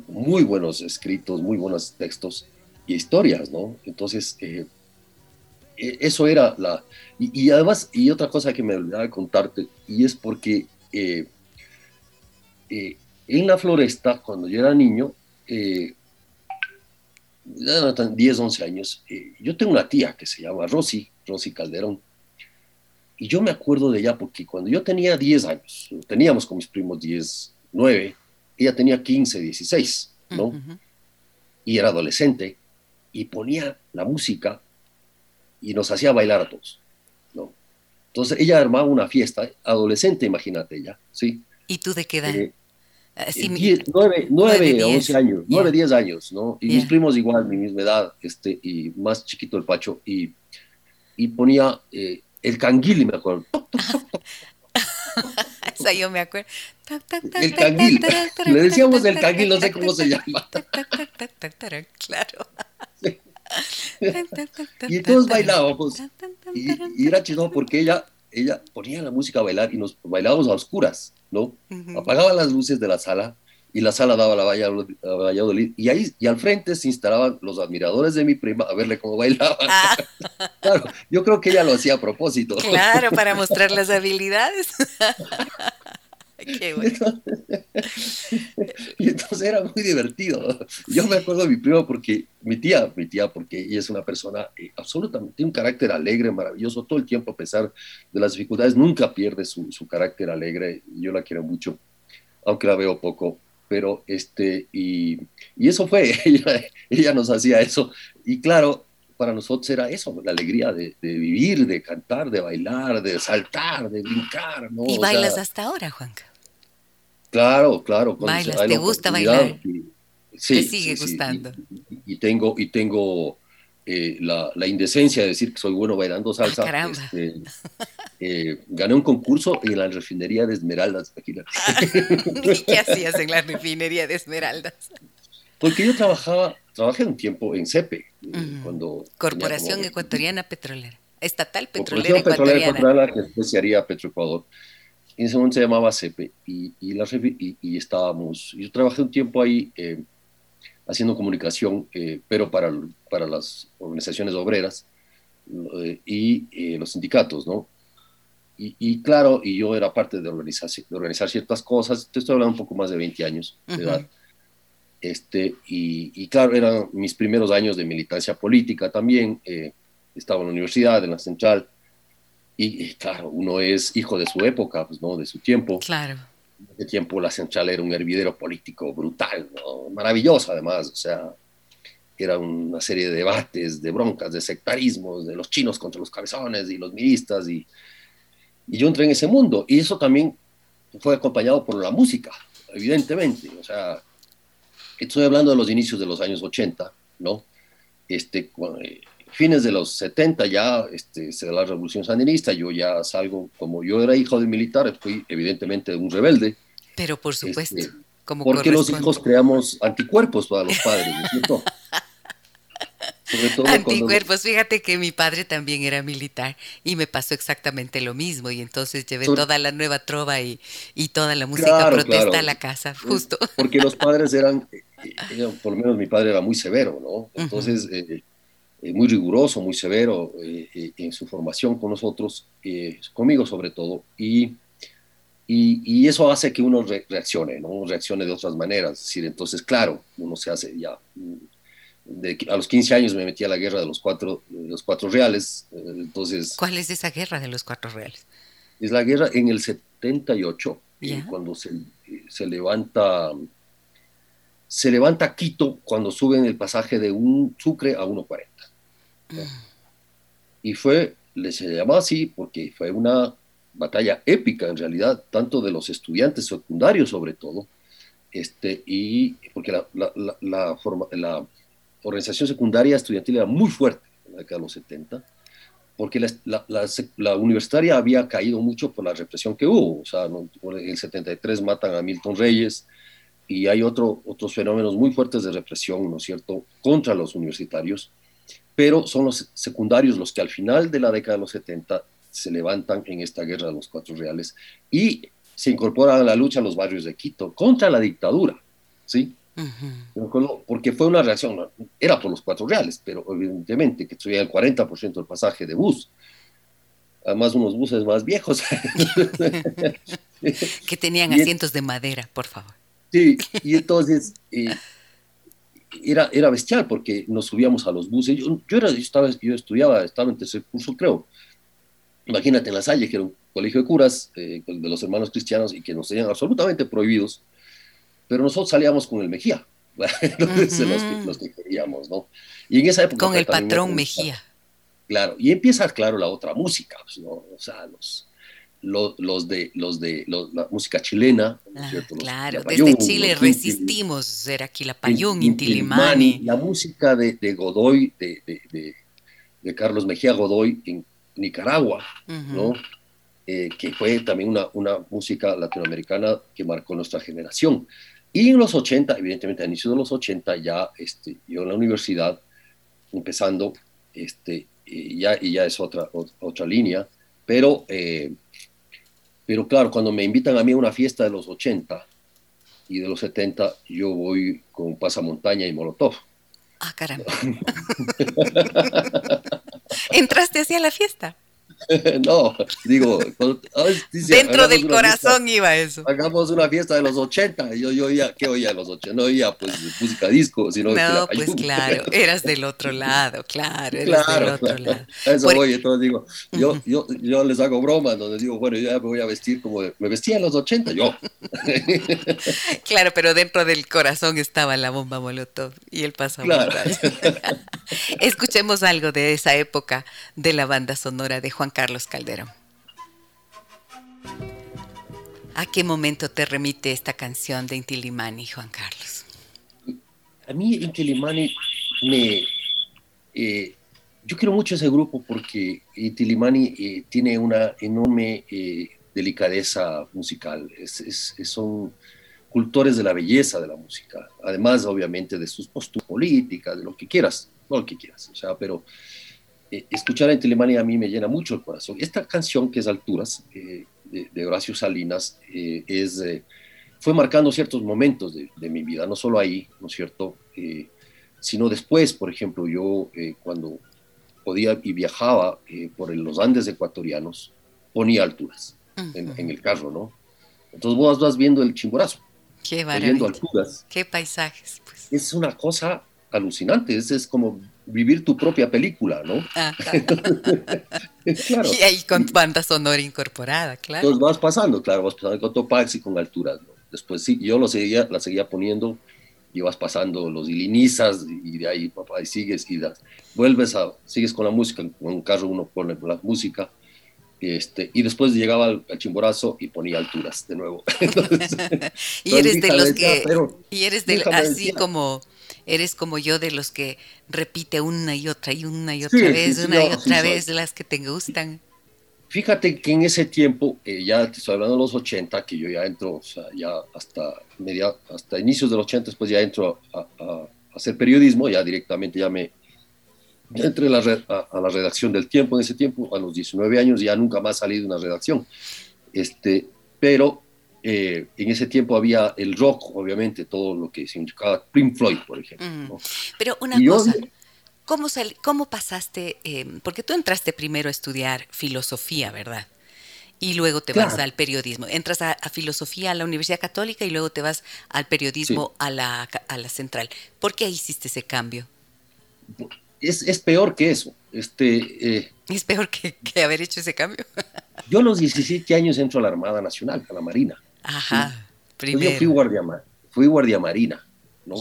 muy buenos escritos, muy buenos textos y historias, ¿no? Entonces, eh, e, eso era la... Y, además, y otra cosa que me olvidaba de contarte, y es porque eh, eh, en la floresta, cuando yo era niño, eh, 10, 11 años, yo tengo una tía que se llama Rosy, Rosy Calderón, y yo me acuerdo de ella porque cuando yo tenía 10 años, teníamos con mis primos 10, 9, ella tenía 15, 16, ¿no? Y era adolescente y ponía la música y nos hacía bailar a todos, ¿no? Entonces ella armaba una fiesta, adolescente, imagínate ella, ¿sí? ¿Y tú de qué edad? Eh, 9, 9, 11 años, 9, 10 años, ¿no? Y mis primos igual, mi misma edad, este, y más chiquito el Pacho, y, y ponía eh, el canguili, me acuerdo. Esa yo me acuerdo. El canguil. Le decíamos el canguil, no sé cómo se llama. Claro. Y todos bailábamos. Y, era chido porque ella, ella ponía la música a bailar y nos bailábamos a oscuras, ¿no? Apagaba las luces de la sala y la sala daba la Valladolid, y ahí y al frente se instalaban los admiradores de mi prima a verle cómo bailaba. Ah. <laughs> Claro, yo creo que ella lo hacía a propósito. Claro, para <laughs> mostrar las habilidades. <laughs> Qué bueno. y entonces era muy divertido. Yo me acuerdo de mi prima porque, mi tía, mi tía, porque ella es una persona eh, absolutamente, tiene un carácter alegre, maravilloso, todo el tiempo a pesar de las dificultades, nunca pierde su, su carácter alegre, yo la quiero mucho, aunque la veo poco, pero este, y, y eso fue, <laughs> ella, nos hacía eso. Y claro, para nosotros era eso, la alegría de, vivir, de cantar, de bailar, de saltar, de brincar. ¿no? ¿Y bailas hasta ahora, Juanca? Claro, claro. ¿Bailas? ¿Te gusta bailar? sí, ¿Te sigue gustando? Y, tengo, y tengo eh, la, la, indecencia de decir que soy bueno bailando ah, salsa. Este, eh, gané un concurso en la refinería de Esmeraldas. ¿Y <laughs> qué hacías en la refinería de Esmeraldas? Porque yo trabajaba, trabajé un tiempo en CEPE. Eh, cuando Corporación Ecuatoriana Petrolera. Estatal Petrolera Ecuatoriana. Petrolera Ecuatoriana, que después se haría Petroecuador. En ese momento se llamaba CEPE y, y, la, y, y estábamos, yo trabajé un tiempo ahí eh, haciendo comunicación, pero para, para las organizaciones obreras y los sindicatos, ¿no? Y, claro, y yo era parte de organizar, de organizar ciertas cosas, te estoy hablando un poco más de 20 años de edad. Este, y, claro, eran mis primeros años de militancia política también. Eh, estaba en la universidad, en la central. Y, claro, uno es hijo de su época, pues, ¿no? De su tiempo. Claro. De tiempo la central era un hervidero político brutal, ¿no? maravilloso además, o sea. era una serie de debates, de broncas, de sectarismos, de los chinos contra los cabezones y los miristas, y, y yo entré en ese mundo, y eso también fue acompañado por la música, evidentemente, o sea, estoy hablando de los inicios de los años 80, ¿no? Este, eh, fines de los 70 ya este, se da la revolución sandinista, yo ya salgo, como yo era hijo de militar, fui evidentemente un rebelde. Pero por supuesto, este, como Porque los hijos creamos anticuerpos para los padres, ¿no es cierto? <laughs> Anticuerpos, fíjate que mi padre también era militar y me pasó exactamente lo mismo y entonces llevé toda la nueva trova y, y toda la música protesta a la casa, justo. Porque los padres eran, <laughs> eh, eh, por lo menos mi padre era muy severo, ¿no? Entonces, eh, muy riguroso, muy severo en su formación con nosotros, conmigo sobre todo, y, y, y, eso hace que uno reaccione, ¿no? Reaccione de otras maneras, es decir, entonces, claro, uno se hace ya a los 15 años me metí a la guerra de los cuatro, los cuatro reales. Eh, entonces, ¿Cuál es esa guerra de los cuatro reales? Es la guerra en el 78, eh, cuando se, se, levanta se levanta Quito cuando suben el pasaje de un Sucre a 1.40. Y fue, se llamó así porque fue una batalla épica en realidad, tanto de los estudiantes secundarios sobre todo, este, y porque la, la, la, la, forma, la organización secundaria estudiantil era muy fuerte en la década de los 70, porque la, universitaria había caído mucho por la represión que hubo. O sea, en el 73 matan a Milton Reyes y hay otro, otros fenómenos muy fuertes de represión, ¿no es cierto?, contra los universitarios, pero son los secundarios los que al final de la década de los 70 se levantan en esta guerra de los cuatro reales y se incorporan a la lucha a los barrios de Quito contra la dictadura, ¿sí? Porque fue una reacción, era por los cuatro reales, pero evidentemente que subía el 40% del pasaje de bus. Además, unos buses más viejos. <laughs> <laughs> que tenían asientos de madera, por favor. Sí, y entonces eh, era, era bestial porque nos subíamos a los buses. Yo, yo, era, yo, estaba, yo estudiaba, estaba en tercer curso, creo. Imagínate en La Salle, que era un colegio de curas eh, de los hermanos cristianos y que nos tenían absolutamente prohibidos pero nosotros salíamos con el Mejía, <laughs> los, que queríamos, ¿no? Y en esa época... Con el patrón Mejía. Claro, y empieza, claro, la otra música, pues, ¿no? O sea, los, los, de, los de la música chilena. Ah, claro, desde Chile resistimos ser aquí la Payún, Intilimani. La música de, de Godoy, de, de, Carlos Mejía Godoy en Nicaragua, ¿no? Eh, que fue también una, una música latinoamericana que marcó nuestra generación. Y en los 80, evidentemente a inicios de los 80, ya este, yo en la universidad, empezando, este, y ya, y ya es otra, otra línea, pero, eh, pero claro, cuando me invitan a mí a una fiesta de los 80 y de los 70, yo voy con pasamontaña y molotov. Ah, caramba. <laughs> <laughs> ¿Entraste hacia la fiesta? <laughs> no, digo, dentro del corazón iba eso. Hagamos una fiesta de los 80. Yo, yo oía, ¿qué oía de los 80? No oía pues música disco, sino. No, pues claro, eras del <laughs> otro lado, claro, eras del otro lado. Eso voy, entonces digo, yo, yo, yo les hago bromas donde digo, bueno, yo ya me voy a vestir como me vestía en los 80, yo. <laughs> claro, pero dentro del corazón estaba la bomba molotov y el pasamontaña. Claro. Escuchemos algo de esa época de la banda sonora de Juan Carlos Calderón. ¿A qué momento te remite esta canción de Intilimani, Juan Carlos? A mí Intilimani me... Eh, yo quiero mucho ese grupo porque Intilimani eh, tiene una enorme eh, delicadeza musical. son cultores de la belleza de la música, además obviamente de sus posturas políticas, de lo que quieras, no lo que quieras, o sea, pero eh, escuchar a Intilimani a mí me llena mucho el corazón. Esta canción que es Alturas, eh, de, Horacio Salinas, eh, es, fue marcando ciertos momentos de, mi vida, no solo ahí, ¿no es cierto? sino después, por ejemplo, yo cuando podía y viajaba por los Andes ecuatorianos, ponía alturas en, el carro, ¿no? Entonces vos vas viendo el chimborazo. Qué maravilla. alturas. Qué paisajes. Pues. Es una cosa alucinante, es, es como vivir tu propia película, ¿no? <laughs> claro. Y ahí con banda sonora incorporada, claro. Entonces vas pasando, claro, vas pasando con Topax y con alturas, ¿no? Después sí, yo lo seguía, la seguía poniendo y vas pasando los ilinizas y de ahí, papá, y sigues y vuelves a, sigues con la música, en un carro uno pone la música, este, y después llegaba al, chimborazo y ponía alturas de nuevo. <laughs> <laughs> y eres de los que, y eres de, así como, eres como yo de los que repite una y otra y una y otra vez, una y otra vez las que te gustan. Fíjate que en ese tiempo, eh, ya te estoy hablando de los 80, que yo ya entro, o sea, ya hasta, media, hasta inicios de los 80, después ya entro a, hacer periodismo, ya directamente ya me entré a la, a, la redacción del tiempo en ese tiempo, a los 19 años ya nunca más salí de una redacción. Este, pero eh, en ese tiempo había el rock, obviamente, todo lo que significaba Pink Floyd, por ejemplo. Mm. Pero una cosa, ¿Cómo, cómo pasaste? Em, porque tú entraste primero a estudiar filosofía, ¿verdad? Y luego te vas al periodismo. Entras a, filosofía a la Universidad Católica y luego te vas al periodismo a, la, a la central. ¿Por qué hiciste ese cambio? Es, es peor que eso. Este, eh, es peor que, haber hecho ese cambio. yo a los 17 años entro a la Armada Nacional, a la Marina. Ajá, primero. Yo fui guardia, fui guardia marina, ¿no?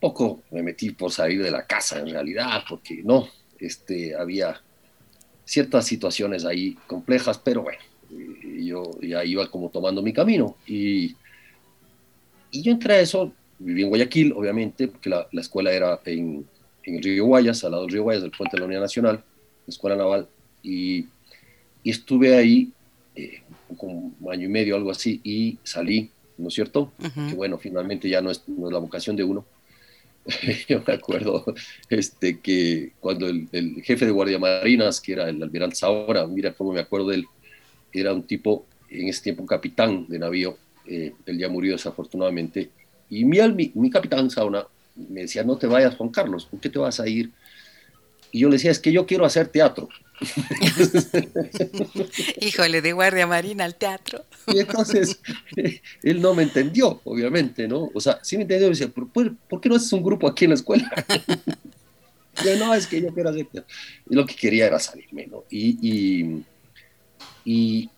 poco me metí por salir de la casa en realidad, porque no, este, había ciertas situaciones ahí complejas, pero bueno, yo ya iba como tomando mi camino. Y, y yo entré a eso, viví en Guayaquil, obviamente, porque la, la escuela era en, en, el río Guayas, al lado del río Guayas, del puente de la Unidad Nacional, la escuela naval, y, y estuve ahí eh, un año y medio, algo así, y salí, ¿no es cierto? Que bueno, finalmente ya no es, no es la vocación de uno <laughs> yo me acuerdo este, que cuando el, jefe de Guardia Marinas, que era el almirante Saura, mira cómo me acuerdo de él, era un tipo, en ese tiempo capitán de navío, eh, él ya murió desafortunadamente, y mi, mi, mi capitán Sauna me decía, no te vayas Juan Carlos, ¿por qué te vas a ir? Y yo le decía, es que yo quiero hacer teatro. <laughs> Híjole, de guardia marina al teatro. y entonces él no me entendió, obviamente, ¿no? O sea, sí me entendió, me decía, ¿por, qué no haces un grupo aquí en la escuela? <laughs> yo, no, es que yo quiero hacer. Y lo que quería era salirme, ¿no? Y, y,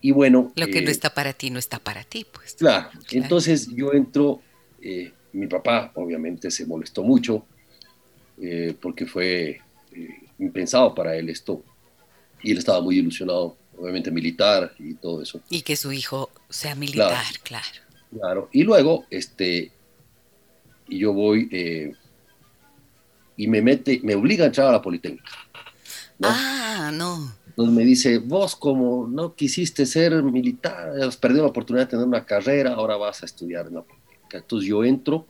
y, bueno. Lo que no eh, está para ti, no está para ti, pues. Claro, entonces yo entro, eh, mi papá obviamente se molestó mucho, eh, porque fue impensado para él esto. Y él estaba muy ilusionado, obviamente militar y todo eso. Y que su hijo sea militar, claro. Claro. Y luego, este, yo voy eh, y me mete, me obliga a entrar a la Politécnica. Ah, no. Entonces me dice, vos como no quisiste ser militar, has perdido la oportunidad de tener una carrera, ahora vas a estudiar en la Politécnica. Entonces yo entro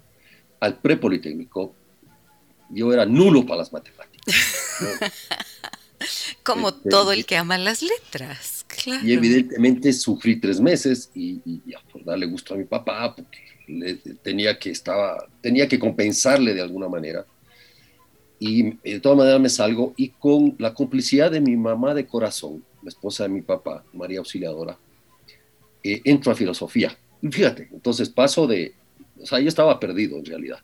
al pre-politécnico, yo era nulo para las matemáticas. <laughs> Como este, todo el que ama las letras, claro. Y evidentemente sufrí tres meses y, por darle gusto a mi papá, porque tenía, que estaba, tenía que compensarle de alguna manera. Y de todas maneras me salgo y con la complicidad de mi mamá de corazón, la esposa de mi papá, María Auxiliadora, eh, entro a filosofía. fíjate, entonces paso de, o sea, yo estaba perdido en realidad.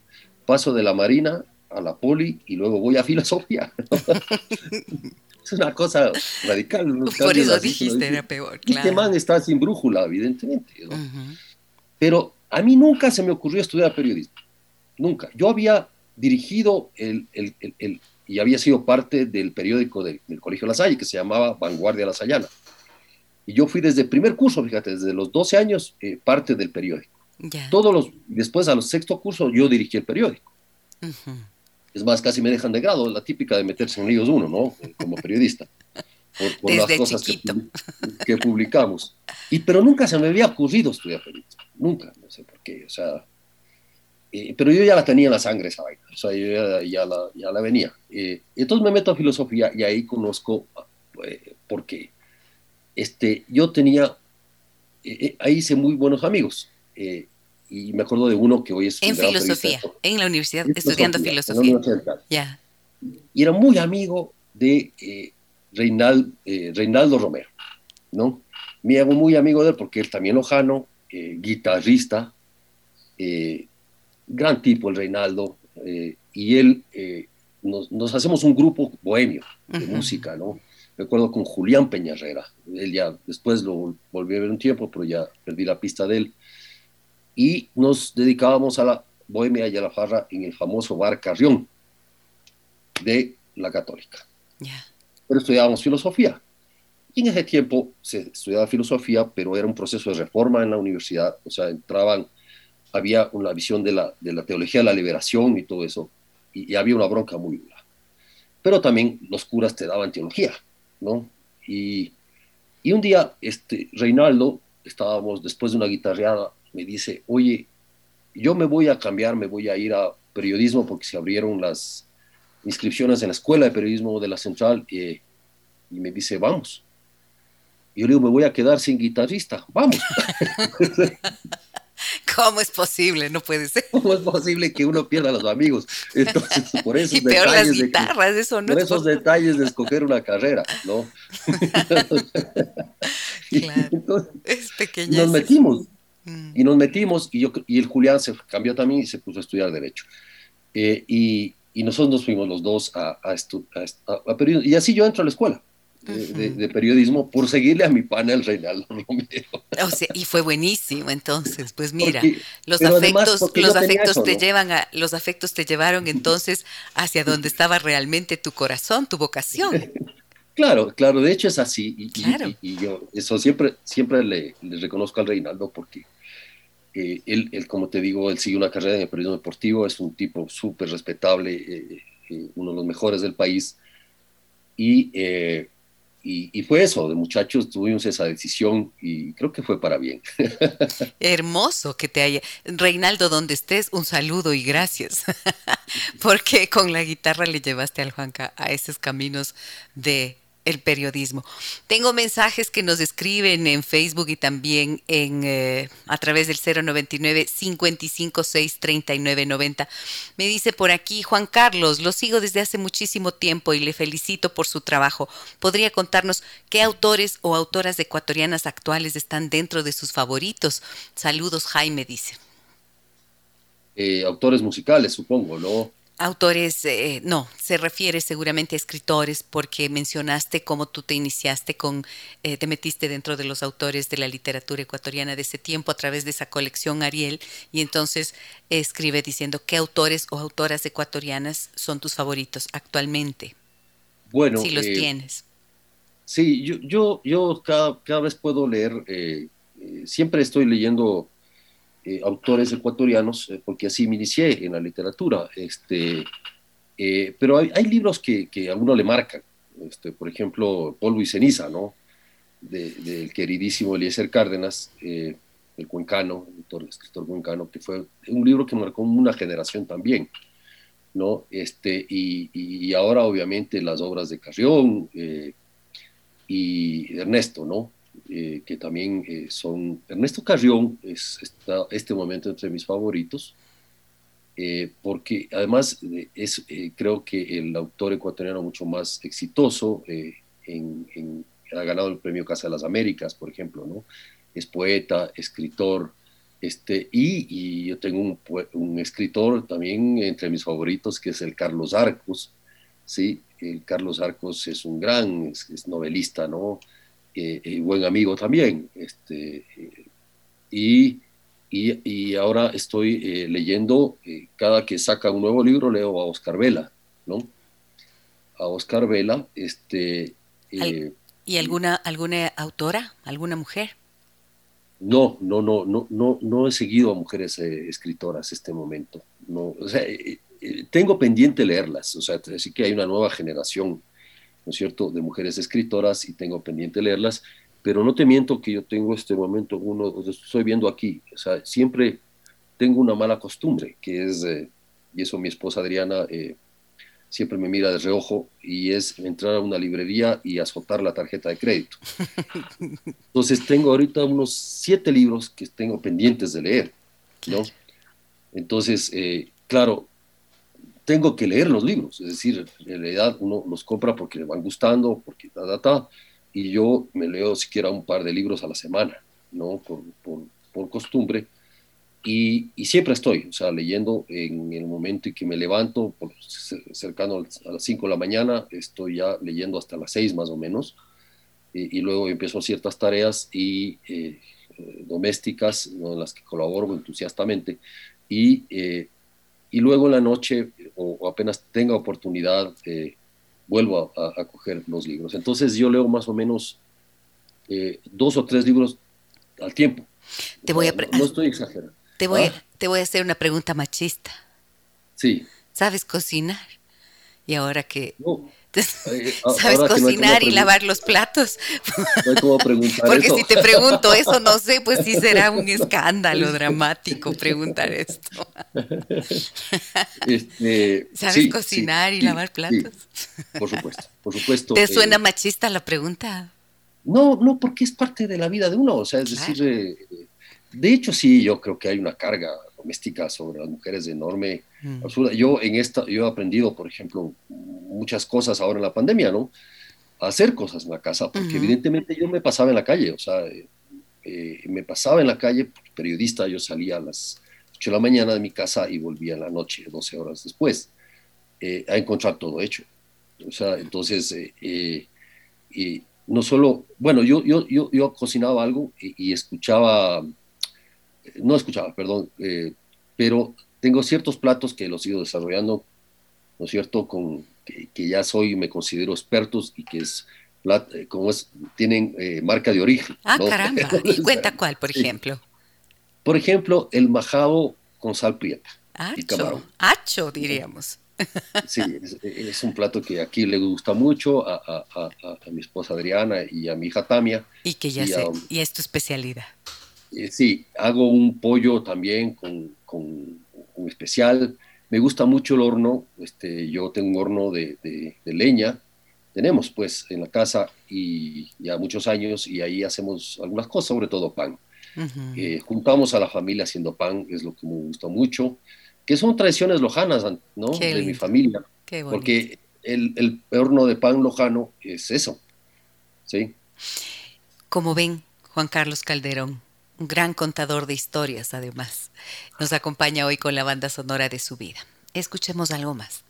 Paso de la Marina a la poli y luego voy a filosofía. <laughs> es una cosa radical. Por eso dijiste, era peor. Este claro. Este man está sin brújula, evidentemente. Pero a mí nunca se me ocurrió estudiar periodismo. Nunca. Yo había dirigido el, el, el, y había sido parte del periódico del, Colegio La Salle que se llamaba Vanguardia La Sayana. Y yo fui desde el primer curso, fíjate, desde los 12 años, eh, parte del periódico. Todos los, después a los sexto curso yo dirigí el periódico. Es más, casi me dejan de grado, la típica de meterse en líos uno, ¿no? Como periodista. Por, las cosas que, publicamos. Y, pero nunca se me había ocurrido estudiar periodismo. Nunca, no sé por qué. O sea, eh, pero yo ya la tenía en la sangre esa vaina. O sea, yo ya, la, ya la, venía. Eh, entonces me meto a filosofía y ahí conozco, eh, porque este, yo tenía, ahí hice muy buenos amigos y me acuerdo de uno que hoy es... En filosofía, en la universidad, estudiando filosofía. Ya. Y era muy amigo de eh, eh, Reinaldo Romero, ¿no? Me hago muy amigo de él porque él también lojano, eh, guitarrista, gran tipo el Reinaldo, y él, nos, hacemos un grupo bohemio de música, ¿no? Recuerdo con Julián Peñarrera, él ya después lo volví a ver un tiempo, pero ya perdí la pista de él y nos dedicábamos a la bohemia y a la farra en el famoso bar Carrión de la Católica. Pero estudiábamos filosofía. Y en ese tiempo se estudiaba filosofía, pero era un proceso de reforma en la universidad, o sea, entraban, había una visión de la, de la teología de la liberación y todo eso, y, había una bronca muy dura. Pero también los curas te daban teología, ¿no? Y, y un día, este, Reinaldo, estábamos después de una guitarreada, me dice, oye, yo me voy a cambiar, me voy a ir a periodismo porque se abrieron las inscripciones en la escuela de periodismo de la central eh, y me dice, vamos. Y yo le digo, me voy a quedar sin guitarrista, vamos. <laughs> ¿Cómo es posible? No puede ser. <laughs> ¿Cómo es posible que uno pierda a los amigos? Entonces, <laughs> por esos y peor detalles las guitarras, de eso no por esos detalles de escoger una carrera, ¿no? claro. es pequeña. Nos metimos. Mm. Y nos metimos, y, yo, y el Julián se cambió también y se puso a estudiar Derecho. Eh, y, y, nosotros nos fuimos los dos a, a, a, periodismo. Y así yo entro a la escuela. De, periodismo por seguirle a mi panel Reinaldo Romero. O sea, y fue buenísimo entonces, pues mira, los afectos, los afectos te llevan a, los afectos te llevaron entonces hacia donde estaba realmente tu corazón, tu vocación. <laughs> Claro, claro, de hecho es así. Y, y, yo eso siempre, siempre le, le, reconozco al Reinaldo porque eh, él, como te digo, él sigue una carrera en el periodismo deportivo, es un tipo súper respetable, eh, eh, uno de los mejores del país. Y, y, fue eso, de muchachos tuvimos esa decisión y creo que fue para bien. <laughs> Hermoso que te haya. Reinaldo, donde estés, un saludo y gracias, <laughs> porque con la guitarra le llevaste al Juanca a esos caminos de el periodismo. Tengo mensajes que nos escriben en Facebook y también en eh, a través del 099 556 3990. Me dice por aquí Juan Carlos, lo sigo desde hace muchísimo tiempo y le felicito por su trabajo. ¿Podría contarnos qué autores o autoras ecuatorianas actuales están dentro de sus favoritos? Saludos, Jaime dice. Eh, autores musicales, supongo, ¿no? Autores, eh, no, se refiere seguramente a escritores porque mencionaste cómo tú te iniciaste con, eh, te metiste dentro de los autores de la literatura ecuatoriana de ese tiempo a través de esa colección Ariel y entonces escribe diciendo qué autores o autoras ecuatorianas son tus favoritos actualmente. Bueno, si los eh, tienes. Sí, yo, yo, yo cada, cada vez puedo leer, siempre estoy leyendo eh, autores ecuatorianos, eh, porque así me inicié en la literatura. Este, eh, pero hay, libros que, a uno le marcan, este, por ejemplo, Polvo y Ceniza, ¿no? del queridísimo Eliezer Cárdenas, el cuencano, el escritor cuencano, que fue un libro que marcó una generación también. ¿no? Este, y, y ahora obviamente las obras de Carrión y Ernesto, ¿no? Eh, que también eh, son... Ernesto Carrión es está este momento entre mis favoritos, eh, porque además es creo que el autor ecuatoriano mucho más exitoso, ha ganado el premio Casa de las Américas, por ejemplo, ¿no? Es poeta, escritor, este, y, yo tengo un, un, escritor también entre mis favoritos, que es el Carlos Arcos, ¿sí? El Carlos Arcos es un gran es novelista, ¿no? Eh, y buen amigo también. Este, y, y, ahora estoy eh, leyendo, eh, cada que saca un nuevo libro, leo a Oscar Vela, ¿no? A Oscar Vela, este... ¿Y alguna, alguna autora, alguna mujer? No, no, no, no, no, no he seguido a mujeres escritoras este momento. No, o sea, tengo pendiente leerlas, o sea, así que hay una nueva generación ¿no es cierto?, de mujeres escritoras y tengo pendiente leerlas, pero no te miento que yo tengo este momento, uno, estoy viendo aquí, o sea, siempre tengo una mala costumbre, que es, eh, y eso mi esposa Adriana eh, siempre me mira de reojo, y es entrar a una librería y azotar la tarjeta de crédito. <laughs> Entonces tengo ahorita unos siete libros que tengo pendientes de leer, ¿no? Entonces, eh, claro, tengo que leer los libros, es decir, en realidad uno los compra porque le van gustando, porque ta, ta, ta, y yo me leo siquiera un par de libros a la semana, ¿no? Por, por, costumbre, y, y, siempre estoy, o sea, leyendo en el momento en que me levanto, por, cercano a las 5 de la mañana, estoy ya leyendo hasta las 6 más o menos, y, luego empiezo ciertas tareas y eh, domésticas, en las que colaboro entusiastamente, y, y luego en la noche, o, apenas tenga oportunidad, vuelvo a, coger los libros. Entonces yo leo más o menos dos o tres libros al tiempo. Te voy a no, estoy exagerando. Te voy, ¿Ah? te voy a hacer una pregunta machista. Sí. ¿Sabes cocinar? Y ahora que... <laughs> ¿Sabes cocinar y lavar los platos? <laughs> No preguntar Porque si te pregunto eso, no sé, pues sí será un <laughs> escándalo dramático preguntar esto. Este, ¿Sabes cocinar y lavar platos? por supuesto, por supuesto. ¿Te suena eh, machista la pregunta? No, no, porque es parte de la vida de uno, o sea, es decir, eh, de hecho sí, yo creo que hay una carga doméstica sobre las mujeres enorme, mm. absurda. Yo en esta, yo he aprendido, por ejemplo, muchas cosas ahora en la pandemia, ¿no? A hacer cosas en la casa, porque evidentemente yo me pasaba en la calle, o sea, eh, me pasaba en la calle, periodista, yo salía a las 8 de la mañana de mi casa y volvía en la noche, 12 horas después, eh, a encontrar todo hecho. O sea, entonces, eh, no solo, bueno, yo, yo, yo, yo cocinaba algo y, escuchaba, no escuchaba, perdón, eh, pero tengo ciertos platos que los he ido desarrollando, ¿no es cierto?, con, que, ya soy, me considero expertos y que es, eh, como es, tienen eh, marca de origen. Ah, caramba, <laughs> y cuenta cuál, por ejemplo. Por ejemplo, el majado con sal prieta. Hacho, hacho diríamos. Sí, es, un plato que aquí le gusta mucho a, mi esposa Adriana y a mi hija Tamia. Y que ya sé, y es tu especialidad. Eh, sí, hago un pollo también con, un especial. Me gusta mucho el horno. Este, yo tengo un horno de, leña. Tenemos pues en la casa y ya muchos años y ahí hacemos algunas cosas, sobre todo pan. Eh, juntamos a la familia haciendo pan, es lo que me gusta mucho que son tradiciones lojanas, ¿no? de mi familia. porque el, el, horno de pan lojano es eso, ¿sí? Como ven, Juan Carlos Calderón, un gran contador de historias además, nos acompaña hoy con la banda sonora de su vida. Escuchemos algo más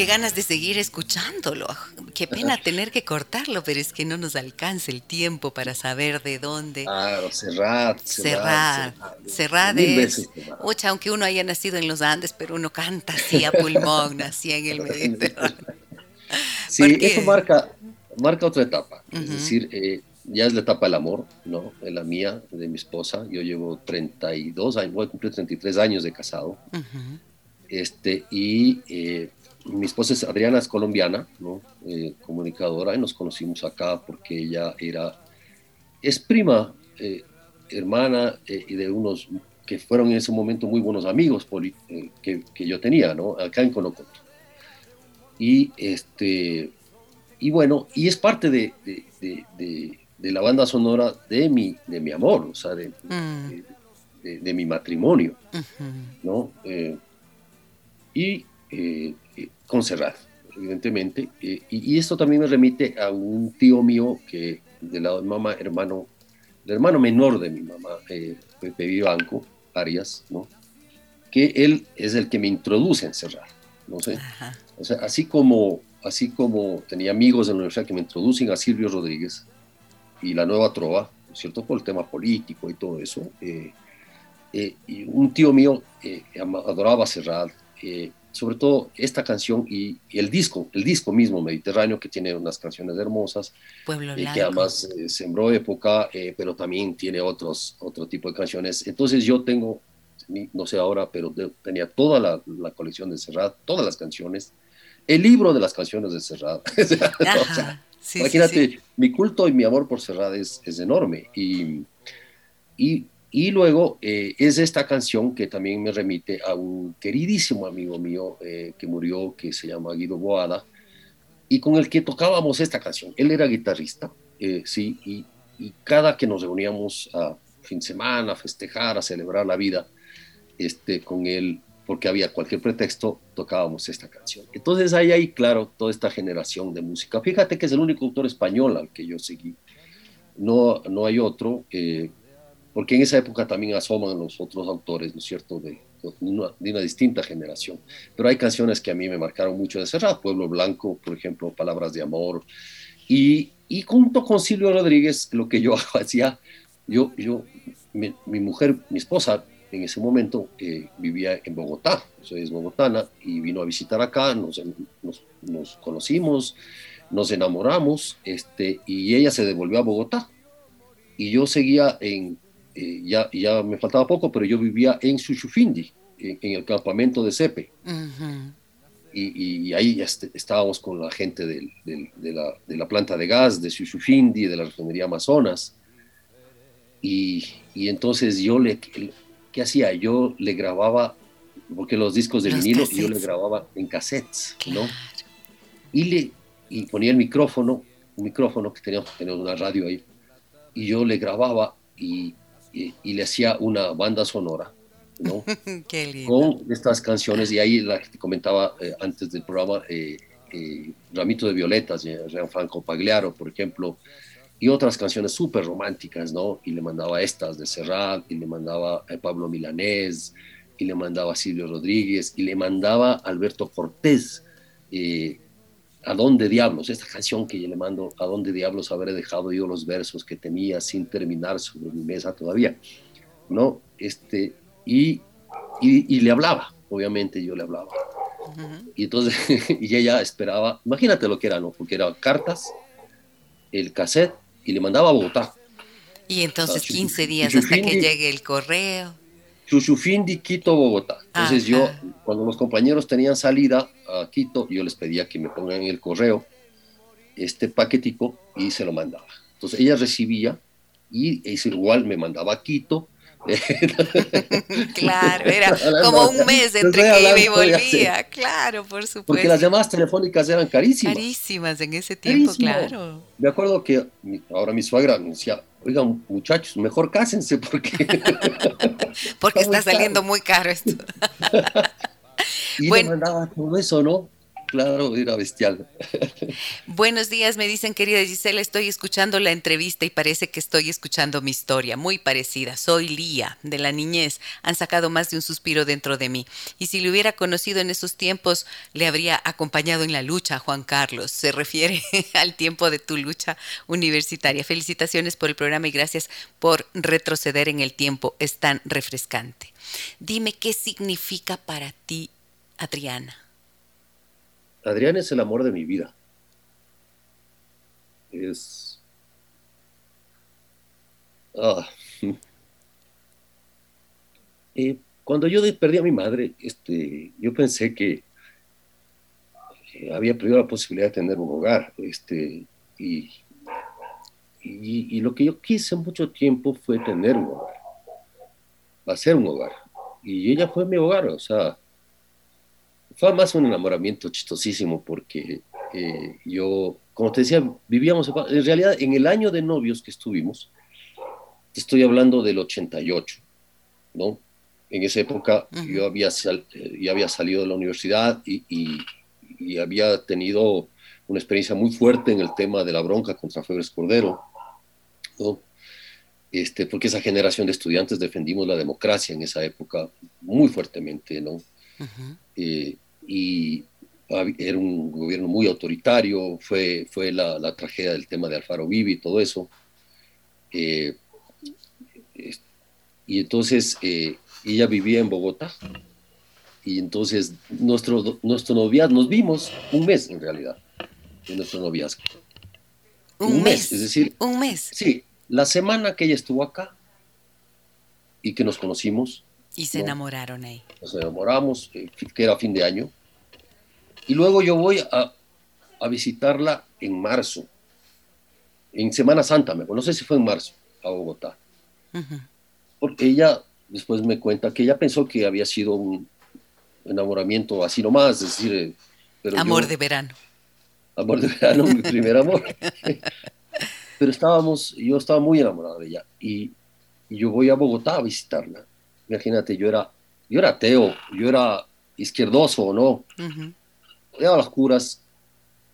qué ganas de seguir escuchándolo. Qué pena <laughs> tener que cortarlo, pero es que no nos alcanza el tiempo para saber de dónde. Claro, cerrar, cerrar. Cerrar es. Ocha, aunque uno haya nacido en los Andes, pero uno canta así a pulmón, <laughs> nací en el Mediterráneo. Sí, <laughs> eso marca, marca otra etapa. Es decir, eh, ya es la etapa del amor, ¿no? La mía, de mi esposa. Yo llevo 32 años, voy a cumplir 33 años de casado. este, y eh, mi esposa es Adriana, es colombiana, ¿no? Eh, comunicadora, y nos conocimos acá porque ella era, es prima, eh, hermana y de unos que fueron en ese momento muy buenos amigos que, que, yo tenía, ¿no? Acá en Conocoto. Y, este, y bueno, y es parte de, de, de, la banda sonora de mi, de mi amor, o sea, de, mm. de, mi matrimonio, ¿no? y con Serrat, evidentemente. Eh, y, esto también me remite a un tío mío que, del lado de mamá, hermano, el hermano menor de mi mamá, eh, Pepe Vivanco Arias, ¿no? que él es el que me introduce en Serrat. ¿no sé? O sea, así como, así como tenía amigos de la universidad que me introducen a Silvio Rodríguez y la nueva trova, ¿cierto? Por el tema político y todo eso. Eh, y un tío mío adoraba Serrat, sobre todo esta canción y, el disco, el disco mismo Mediterráneo, que tiene unas canciones hermosas, Pueblo eh, que además eh, sembró época, eh, pero también tiene otros, otro tipo de canciones. Entonces yo tengo, no sé ahora, pero tenía toda la, colección de Serrat, todas las canciones, el libro de las canciones de Serrat. <laughs> imagínate, mi culto y mi amor por Serrat es, es enorme. Y, y y luego eh, es esta canción que también me remite a un queridísimo amigo mío eh, que murió, que se llama Guido Boada, y con el que tocábamos esta canción. Él era guitarrista, eh, sí, y, cada que nos reuníamos a fin de semana, a festejar, a celebrar la vida, este, con él, porque había cualquier pretexto, tocábamos esta canción. Entonces ahí hay, claro, toda esta generación de música. Fíjate que es el único autor español al que yo seguí. No, no hay otro porque en esa época también asoman los otros autores, ¿no es cierto?, de, una, distinta generación. Pero hay canciones que a mí me marcaron mucho de Serrat, Pueblo Blanco, por ejemplo, Palabras de Amor, y y junto con Silvio Rodríguez, lo que yo <laughs> hacía, yo, yo, mi, mujer, mi esposa, en ese momento eh, vivía en Bogotá, soy es bogotana, y vino a visitar acá, nos, nos, conocimos, nos enamoramos, este, y ella se devolvió a Bogotá. Y yo seguía en, eh, ya, ya me faltaba poco, pero yo vivía en Suchufindi, en, el campamento de Cepe. y, ahí estábamos con la gente de, la, planta de gas de Suchufindi, de la refinería Amazonas. Y, entonces yo le, ¿qué hacía? Yo le grababa, porque los discos de vinilo, yo le grababa en cassettes, ¿no? Y le y ponía el micrófono, un micrófono que teníamos, teníamos una radio ahí, y yo le grababa y, y, le hacía una banda sonora, ¿no? <laughs> Con estas canciones, y ahí la que te comentaba eh, antes del programa, eh, eh, Ramito de Violetas, Gianfranco Pagliaro, por ejemplo, y otras canciones súper románticas, ¿no? Y le mandaba estas de Serrat, y le mandaba a Pablo Milanés, y le mandaba a Silvio Rodríguez, y le mandaba a Alberto Cortés, ¿A dónde diablos? Esta canción que yo le mando, ¿a dónde diablos habré dejado yo los versos que tenía sin terminar sobre mi mesa todavía? ¿No? Este, y, y, le hablaba, obviamente yo le hablaba. Y entonces, <laughs> y ella esperaba, imagínate lo que era, ¿no? Porque era cartas, el cassette, y le mandaba a Bogotá. Y entonces 15 días hasta que llegue el correo. Chuchufindi, Quito, Bogotá. Entonces yo, cuando los compañeros tenían salida a Quito, yo les pedía que me pongan en el correo este paquetico y se lo mandaba. Entonces ella recibía y es igual me mandaba a Quito. <laughs> claro, era como un mes entre que iba y volvía, claro, por supuesto. Porque las llamadas telefónicas eran carísimas. Carísimas en ese tiempo, claro. Me acuerdo que ahora mi suegra me decía, oigan muchachos, mejor cásense porque... <laughs> <laughs> porque está, saliendo muy caro esto. y bueno. mandaba todo eso, ¿no? Claro, era bestial. Buenos días, me dicen, querida Gisela, estoy escuchando la entrevista y parece que estoy escuchando mi historia, muy parecida. Soy Lía, de la niñez. Han sacado más de un suspiro dentro de mí. Y si le hubiera conocido en esos tiempos, le habría acompañado en la lucha, Juan Carlos. Se refiere <laughs> al tiempo de tu lucha universitaria. Felicitaciones por el programa y gracias por retroceder en el tiempo. Es tan refrescante. Dime qué significa para ti, Adriana. Adrián es el amor de mi vida. Es... Ah. <laughs> Eh, cuando yo perdí a mi madre, este, yo pensé que había perdido la posibilidad de tener un hogar. Este, y, y, lo que yo quise mucho tiempo fue tener un hogar, hacer un hogar. Y ella fue mi hogar, o sea, fue más un enamoramiento chistosísimo porque eh, yo, como te decía, vivíamos, en realidad en el año de novios que estuvimos, estoy hablando del 88, ¿no? En esa época yo había, ya había salido de la universidad y, y, había tenido una experiencia muy fuerte en el tema de la bronca contra Febres Cordero, ¿no? Este, porque esa generación de estudiantes defendimos la democracia en esa época muy fuertemente, ¿no? Y era un gobierno muy autoritario, fue, fue la, tragedia del tema de Alfaro Vivi y todo eso. Eh, y entonces eh, ella vivía en Bogotá. Y entonces nuestro, nuestro noviazgo, nos vimos un mes en realidad, en nuestro noviazgo. Un, mes, es decir, un mes. Sí, la semana que ella estuvo acá y que nos conocimos. Y se enamoraron ahí. Nos enamoramos, eh, que era fin de año. Y luego yo voy a, a visitarla en marzo, en Semana Santa, me no sé si fue en marzo, a Bogotá. Porque ella después me cuenta que ella pensó que había sido un enamoramiento así nomás, es decir... Eh, pero amor de verano. Amor de verano, mi <laughs> primer amor. pero estábamos, yo estaba muy enamorado de ella y, y, yo voy a Bogotá a visitarla. Imagínate, yo era, yo era ateo, yo era izquierdoso, ¿o ¿no? a las curas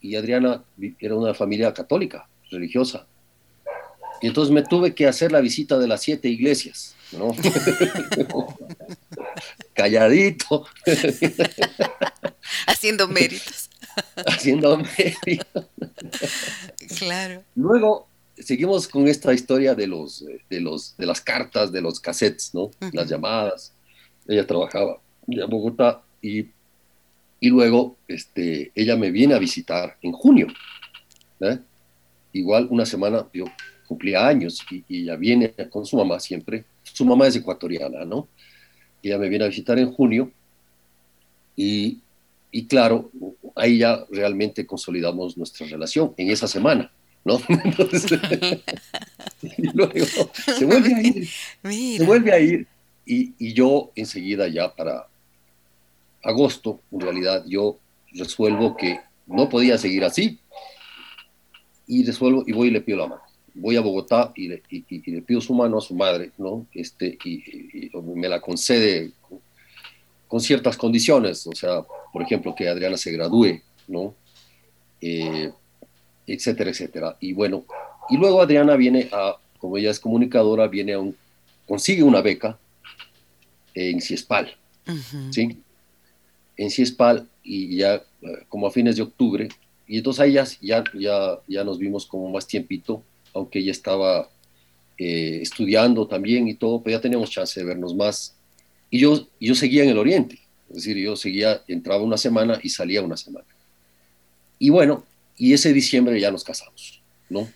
y Adriana era una familia católica, religiosa. Y entonces me tuve que hacer la visita de las siete iglesias, ¿no? <laughs> Calladito. <laughs> Haciendo méritos. <laughs> Haciendo méritos. claro. Luego seguimos con esta historia de los, de los, de las cartas, de los cassettes, ¿no? Las llamadas. Ella trabajaba en Bogotá y, y luego este, ella me viene a visitar en junio. ¿eh? Igual una semana, yo cumplía años y, y, ella viene con su mamá siempre. Su mamá es ecuatoriana, ¿no? Ella me viene a visitar en junio y, y claro, ahí ya realmente consolidamos nuestra relación en esa semana. ¿no? <laughs> Entonces, <laughs> y luego se vuelve a ir, Mira. se vuelve a ir y, y, yo enseguida ya para agosto, en realidad yo resuelvo que no podía seguir así y resuelvo y voy y le pido la mano. Voy a Bogotá y le, y, y le pido su mano a su madre, ¿no? Este, y, me la concede con, con, ciertas condiciones, o sea, por ejemplo, que Adriana se gradúe, ¿no? Eh, etcétera, etcétera. Y bueno, y luego Adriana viene a, como ella es comunicadora, viene a un, consigue una beca en Ciespal, uh -huh. ¿sí? En Ciespal y ya como a fines de octubre, y entonces ahí ya, ya, ya nos vimos como más tiempito, aunque ella estaba eh, estudiando también y todo, pero ya teníamos chance de vernos más. Y yo, yo seguía en el Oriente, es decir, yo seguía, entraba una semana y salía una semana. Y bueno, y ese diciembre ya nos casamos, ¿no?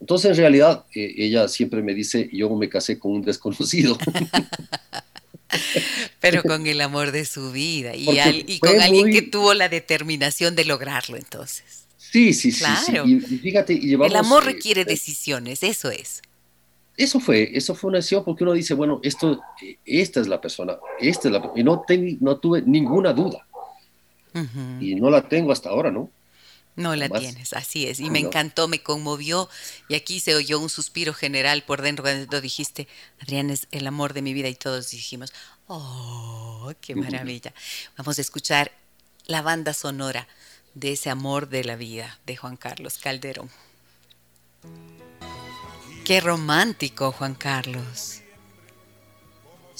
Entonces, en realidad, eh, ella siempre me dice, yo me casé con un desconocido. <laughs> <laughs> Pero con el amor de su vida y, al, y con alguien muy... que tuvo la determinación de lograrlo, entonces. Sí, sí, sí. Claro. sí. Y, y, fíjate, y llevamos, el amor requiere eh, decisiones, eso es. Eso fue, eso fue una decisión porque uno dice, bueno, esto, esta es la persona, esta es la y no, ten, no tuve ninguna duda. Uh -huh. Y no la tengo hasta ahora, ¿no? No la más. tienes, así es. Y no. me encantó, me conmovió. Y aquí se oyó un suspiro general por dentro cuando dijiste, Adrián es el amor de mi vida. Y todos dijimos, oh, qué maravilla. Vamos a escuchar la banda sonora de ese amor de la vida de Juan Carlos Calderón. Qué romántico, Juan Carlos.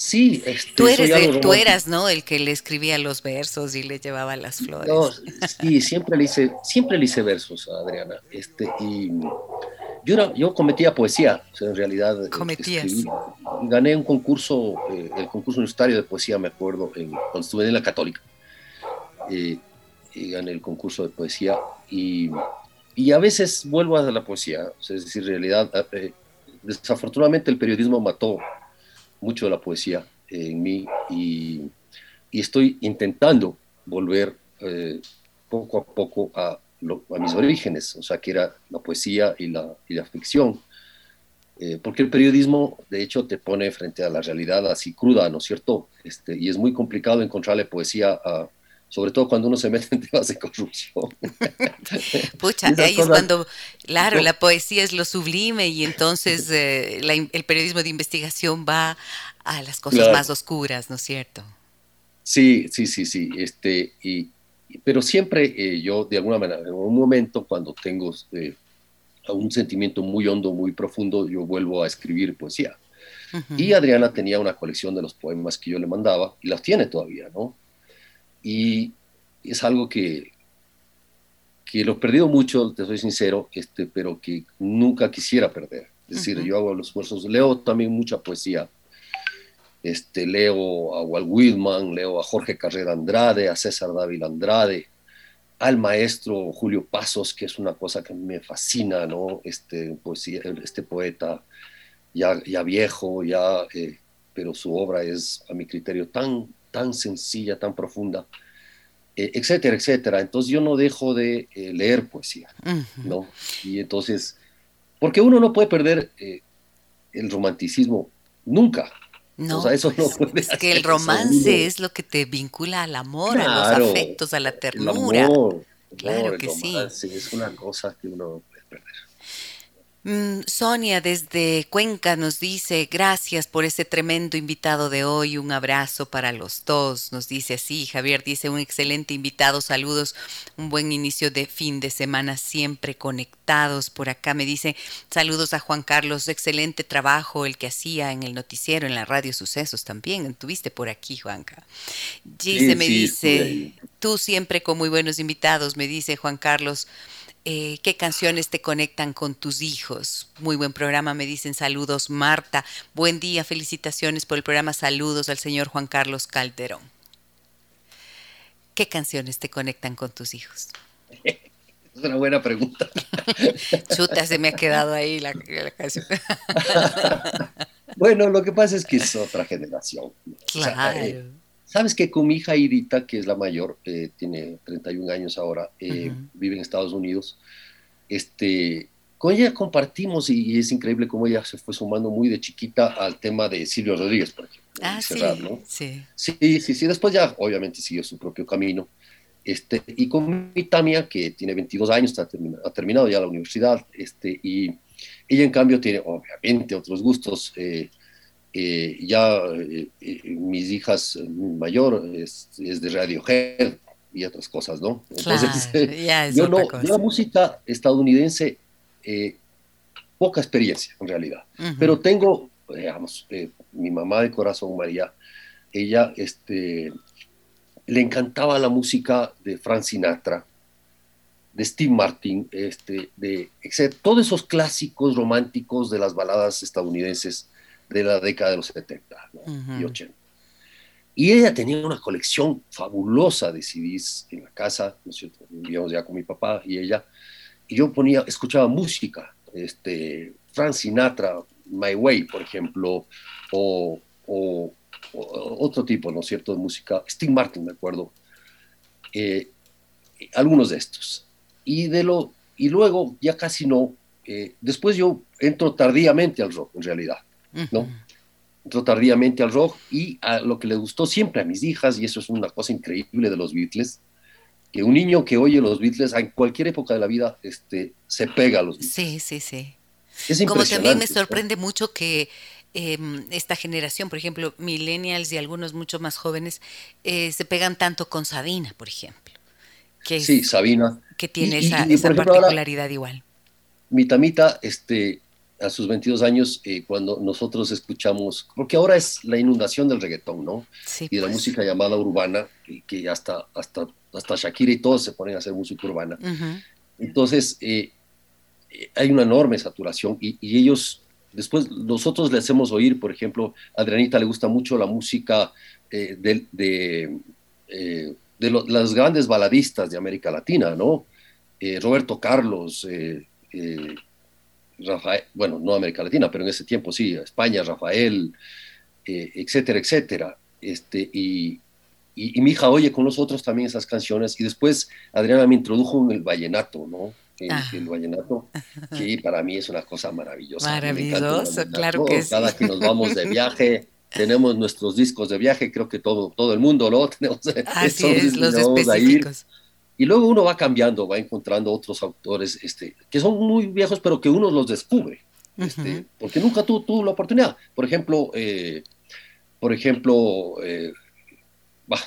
Sí, este, tú, eres de, tú eras, ¿no? El que le escribía los versos y le llevaba las flores. No, sí, siempre le hice, siempre le hice versos a Adriana. Este, y yo, era, yo cometía poesía, o sea, en realidad. Este, Cometías. Escribí, gané un concurso, eh, el concurso universitario de poesía, me acuerdo, en, cuando estuve en la Católica. Eh, y gané el concurso de poesía y, y, a veces vuelvo a la poesía, o sea, es decir, en realidad, eh, desafortunadamente el periodismo mató mucho de la poesía en mí y, y estoy intentando volver eh, poco a poco a, lo, a, mis orígenes, o sea, que era la poesía y la, y la ficción. Eh, porque el periodismo, de hecho, te pone frente a la realidad así cruda, ¿no es cierto? Este, y es muy complicado encontrarle poesía a, sobre todo cuando uno se mete en temas de corrupción. <laughs> Pucha, ahí cosas... es cuando, claro, la poesía es lo sublime y entonces eh, la, el periodismo de investigación va a las cosas claro. más oscuras, ¿no es cierto? Sí, sí, sí, sí. Este, y, pero siempre eh, yo, de alguna manera, en un momento cuando tengo eh, un sentimiento muy hondo, muy profundo, yo vuelvo a escribir poesía. Uh -huh. Y Adriana tenía una colección de los poemas que yo le mandaba, y las tiene todavía, ¿no? Y es algo que, que lo he perdido mucho, te soy sincero, este, pero que nunca quisiera perder. Es decir, uh -huh. yo hago los esfuerzos, leo también mucha poesía, este, leo a Walt Whitman, leo a Jorge Carrera Andrade, a César Dávila Andrade, al maestro Julio Pasos, que es una cosa que me fascina, ¿no? Este, poesía, este poeta ya, ya viejo, ya, eh, pero su obra es, a mi criterio, tan tan sencilla, tan profunda, eh, etcétera, etcétera. Entonces yo no dejo de eh, leer poesía, uh -huh. ¿no? Y entonces, porque uno no puede perder eh, el romanticismo nunca. No, o sea, eso pues, no es que el <laughs> romance es lo que te vincula al amor, claro, a los afectos, a la ternura. El amor, claro amor, que el romance, sí. Es una cosa que uno no puede perder. Mm, Sonia desde Cuenca nos dice, gracias por ese tremendo invitado de hoy, un abrazo para los dos, nos dice así, Javier dice, un excelente invitado, saludos, un buen inicio de fin de semana, siempre conectados, por acá me dice, saludos a Juan Carlos, excelente trabajo el que hacía en el noticiero, en la radio Sucesos también, estuviste por aquí, Juanca. Gise sí, me sí, dice, tú siempre con muy buenos invitados, me dice Juan Carlos, eh, qué canciones te conectan con tus hijos. Muy buen programa, me dicen saludos Marta. Buen día, felicitaciones por el programa. Saludos al señor Juan Carlos Calderón. ¿Qué canciones te conectan con tus hijos? <laughs> Es una buena pregunta. <laughs> Chuta, se me ha quedado ahí la, canción. <laughs> bueno, lo que pasa es que es otra generación. Claro. Eh, Sabes que con mi hija Irita, que es la mayor, eh, tiene 31 años ahora, eh, vive en Estados Unidos, este, con ella compartimos y, es increíble cómo ella se fue sumando muy de chiquita al tema de Silvio Rodríguez, por ejemplo. Ah, sí, sí. Sí, sí, sí. Después ya obviamente siguió su propio camino. Este, y con mi Tamia, que tiene 22 años, está ha terminado ya la universidad, este, y ella en cambio tiene obviamente otros gustos. Eh, eh, ya eh, mis hijas, mayor es, de Radiohead y otras cosas, ¿no? Entonces, <laughs> yo no, la música estadounidense, poca experiencia en realidad, pero tengo, digamos, mi mamá de corazón, María, ella, este, le encantaba la música de Frank Sinatra, de Steve Martin, este, de todos esos clásicos románticos de las baladas estadounidenses de la década de los 70 y 80. Y ella tenía una colección fabulosa de CDs en la casa, ¿no es cierto? Vivíamos ya con mi papá y ella, y yo ponía, escuchaba música, este, Frank Sinatra, My Way, por ejemplo, o otro tipo, ¿no es cierto?, de música, Steve Martin, me acuerdo, eh, algunos de estos. Y, de lo, y luego ya casi no, eh, después yo entro tardíamente al rock, en realidad, ¿no? Entro tardíamente al rock y a lo que le gustó siempre a mis hijas, y eso es una cosa increíble de los Beatles, que un niño que oye los Beatles en cualquier época de la vida este, se pega a los Beatles. Sí, sí, sí. Es Como también me sorprende mucho que Em, esta generación, por ejemplo, millennials y algunos mucho más jóvenes, eh, se pegan tanto con Sabina, por ejemplo. Que sí, Sabina. Que tiene esa, particularidad igual. Mi tamita, este, a sus 22 años, eh, cuando nosotros escuchamos, porque ahora es la inundación del reggaetón, ¿no? Sí, y de la pues. música llamada urbana, que, hasta, hasta, hasta Shakira y todos se ponen a hacer música urbana. Entonces, eh, hay una enorme saturación y, y ellos Después nosotros le hacemos oír, por ejemplo, a Adrianita le gusta mucho la música eh, de, de, eh, las grandes baladistas de América Latina, ¿no? Eh, Roberto Carlos, Rafael, bueno, no América Latina, pero en ese tiempo sí, España, Rafael, etcétera, etcétera. Este, y, y, mi hija oye con nosotros también esas canciones y después Adriana me introdujo en el vallenato, ¿no? el, vallenato, que <laughs> para mí es una cosa maravillosa. Maravilloso, claro que Cada que nos vamos de viaje, tenemos nuestros discos de viaje, creo que todo, todo el mundo lo <laughs> tenemos. Así es, los específicos. Y luego uno va cambiando, va encontrando otros autores este, que son muy viejos, pero que uno los descubre. Este, porque nunca tuvo, tuvo la oportunidad. Por ejemplo, eh, por ejemplo, eh,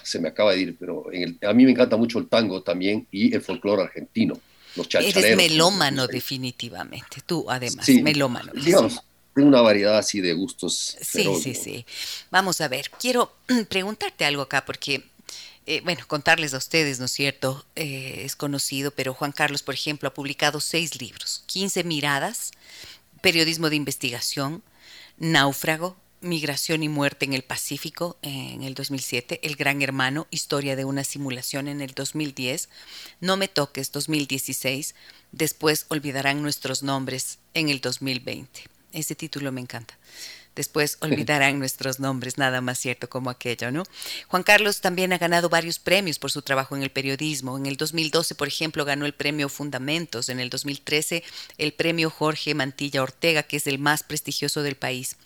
se me acaba de ir, pero a mí me encanta mucho el tango también y el folclore argentino. Eres melómano definitivamente, tú además, melómano. Digamos, tengo una variedad así de gustos. Sí, sí, sí. Vamos a ver, quiero <clears throat> preguntarte algo acá porque... Eh, bueno, contarles a ustedes, ¿no es cierto? Eh, es conocido, pero Juan Carlos, por ejemplo, ha publicado seis libros, 15 miradas, periodismo de investigación, náufrago, Migración y Muerte en el Pacífico en el 2007, El Gran Hermano, Historia de una Simulación en el 2010, No me toques 2016, Después olvidarán nuestros nombres en el 2020. Ese título me encanta. Después olvidarán nuestros nombres, nada más cierto como aquello, ¿no? Juan Carlos también ha ganado varios premios por su trabajo en el periodismo. En el 2012, por ejemplo, ganó el premio Fundamentos. En el 2013, el premio Jorge Mantilla Ortega, que es el más prestigioso del país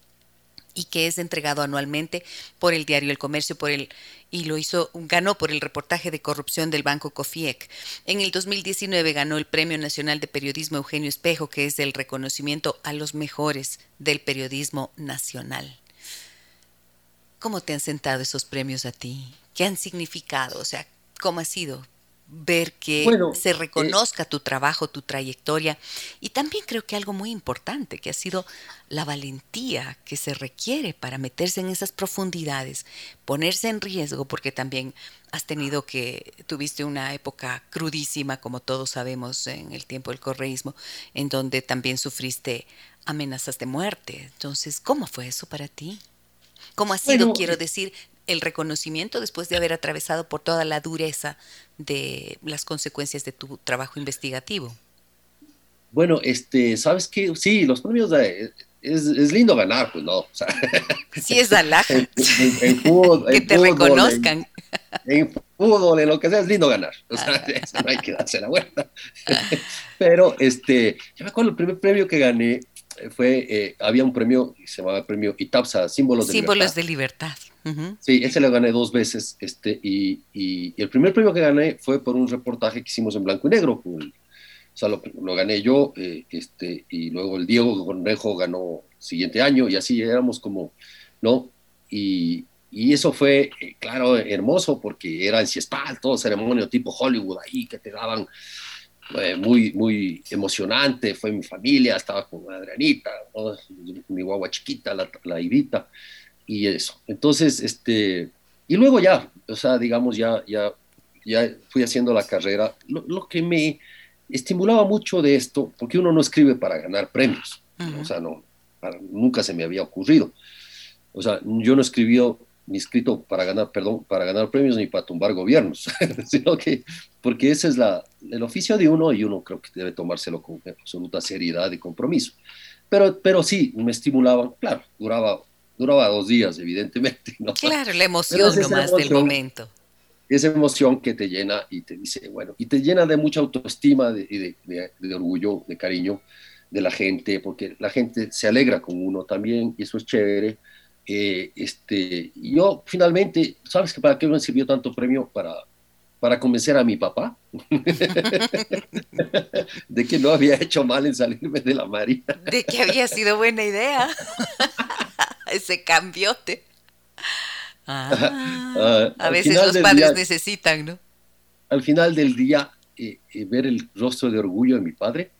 y que es entregado anualmente por el diario El Comercio por el y lo hizo ganó por el reportaje de corrupción del Banco Cofiec. En el 2019 ganó el Premio Nacional de Periodismo Eugenio Espejo, que es el reconocimiento a los mejores del periodismo nacional. ¿Cómo te han sentado esos premios a ti? ¿Qué han significado? O sea, ¿cómo ha sido ver que se reconozca tu trabajo, tu trayectoria. Y también creo que algo muy importante, que ha sido la valentía que se requiere para meterse en esas profundidades, ponerse en riesgo, porque también has tenido que, tuviste una época crudísima, como todos sabemos, en el tiempo del correísmo, en donde también sufriste amenazas de muerte. Entonces, ¿cómo fue eso para ti? ¿Cómo ha sido, quiero eh, decir, el reconocimiento después de haber atravesado por toda la dureza de las consecuencias de tu trabajo investigativo? Bueno, este, ¿sabes qué? Sí, los premios de, es, lindo ganar, pues no. O <laughs> sí, es alhaja. <laughs> En, fútbol, <laughs> que te reconozcan. En, fútbol, en lo que sea, es lindo ganar. O sea, eso no hay que darse la vuelta. Pero, este, yo me acuerdo el primer premio que gané fue, eh, había un premio, se llamaba premio ITAPSA, Símbolos de Símbolos de Libertad. Sí, ese lo gané dos veces, este, y, y, el primer premio que gané fue por un reportaje que hicimos en blanco y negro, o sea, lo, gané yo, eh, este, y luego el Diego Cornejo ganó el siguiente año, y así éramos como, ¿no? Y, y eso fue, eh, claro, hermoso, porque era en Ciespal, todo ceremonio tipo Hollywood ahí, que te daban muy, muy emocionante, fue mi familia, estaba con Adrianita, mi guagua chiquita, la, la Ibita, y eso. Entonces, este, y luego ya, o sea, digamos, ya, ya, ya fui haciendo la carrera. Lo, que me estimulaba mucho de esto, porque uno no escribe para ganar premios, o sea, no, nunca se me había ocurrido. O sea, yo no escribí ni escrito para ganar, perdón, para ganar premios ni para tumbar gobiernos, <laughs> sino que, porque ese es la, el oficio de uno y uno creo que debe tomárselo con absoluta seriedad y compromiso. Pero, pero sí, me estimulaban, claro, duraba duraba dos días, evidentemente. ¿no? Claro, la emoción nomás del momento. Esa emoción que te llena y te dice, bueno, y te llena de mucha autoestima y de, de, orgullo, de cariño de la gente, porque la gente se alegra con uno también, y eso es chévere. Eh, este, yo finalmente, ¿sabes que para qué me sirvió tanto premio? Para, para convencer a mi papá <laughs> de que no había hecho mal en salirme de la marina. De que había sido buena idea. <laughs> ese cambiote. Ah, ah, a veces los padres necesitan, ¿no? Al final del día, eh, eh, ver el rostro de orgullo de mi padre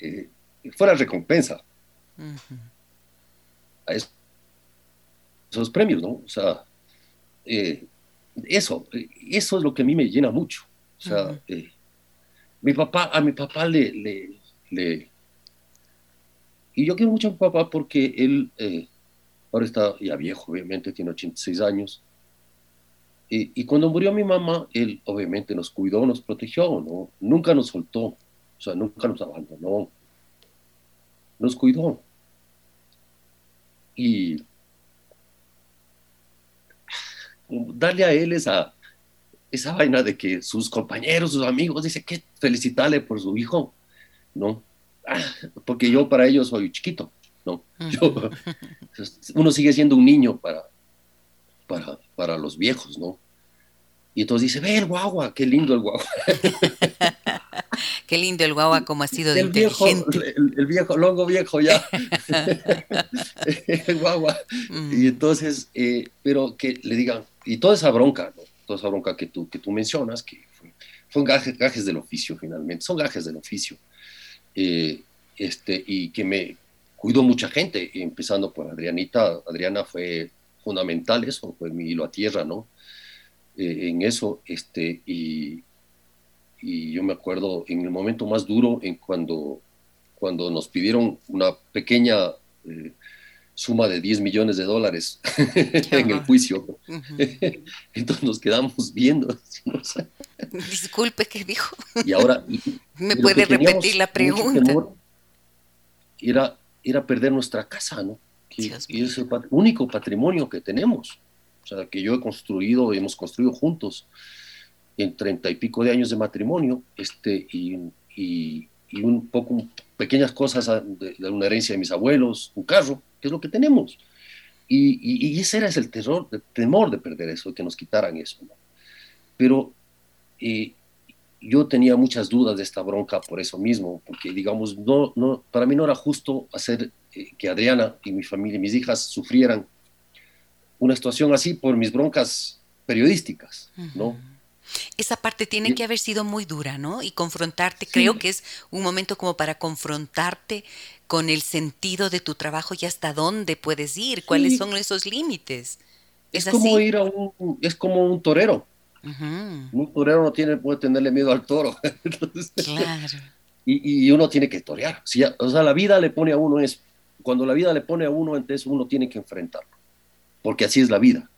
eh, fue la recompensa. A esos premios, ¿no? O sea, eso, eso es lo que a mí me llena mucho. O sea, mi papá, a mi papá le, le y yo quiero mucho a mi papá porque él eh, ahora está ya viejo, obviamente, tiene 86 años. Y, cuando murió mi mamá, él obviamente nos cuidó, nos protegió, ¿no? Nunca nos soltó, o sea, nunca nos abandonó. Nos cuidó. Y darle a él esa, esa vaina de que sus compañeros, sus amigos, dice que felicitarle por su hijo, ¿no? porque yo para ellos soy chiquito, ¿no? uno sigue siendo un niño para, para, para los viejos, ¿no? Y entonces dice, ve el guagua, qué lindo el guagua. <laughs> qué lindo el guagua como ha sido de el Viejo, el, viejo, longo viejo ya. <laughs> el guagua. Y entonces, eh, pero que le digan, y toda esa bronca, ¿no? Toda esa bronca que tú, que tú mencionas, que son gajes, gajes del oficio finalmente, son gajes del oficio. Eh, este, y que me cuidó mucha gente, empezando por Adrianita. Adriana fue fundamental, eso fue mi hilo a tierra, ¿no? Eh, en eso, este, y, y, yo me acuerdo en el momento más duro, en cuando, cuando nos pidieron una pequeña eh, suma de 10 millones de dólares <laughs> en el juicio. <laughs> Entonces nos quedamos viendo. Disculpe, ¿qué dijo? Y ahora... <laughs> ¿Me puede repetir la pregunta? Era, era perder nuestra casa, ¿no? Que, es el único patrimonio que tenemos. O sea, que yo he construido, hemos construido juntos en treinta y pico de años de matrimonio, este, y, y, un poco pequeñas cosas de, una herencia de mis abuelos, un carro, es lo que tenemos. Y, y, ese era el terror, el temor de perder eso, de que nos quitaran eso. ¿no? Pero eh, yo tenía muchas dudas de esta bronca por eso mismo, porque digamos, no, no, para mí no era justo hacer eh, que Adriana y mi familia y mis hijas sufrieran una situación así por mis broncas periodísticas, ¿no? Esa parte tiene que haber sido muy dura, ¿no? Y confrontarte, creo que es un momento como para confrontarte con el sentido de tu trabajo y hasta dónde puedes ir, cuáles son esos límites. Es, como ir a un, es como un torero. Un torero no tiene, puede tenerle miedo al toro. <laughs> claro. Y, uno tiene que torear. o sea, la vida le pone a uno, es, cuando la vida le pone a uno, entonces uno tiene que enfrentarlo. Porque así es la vida.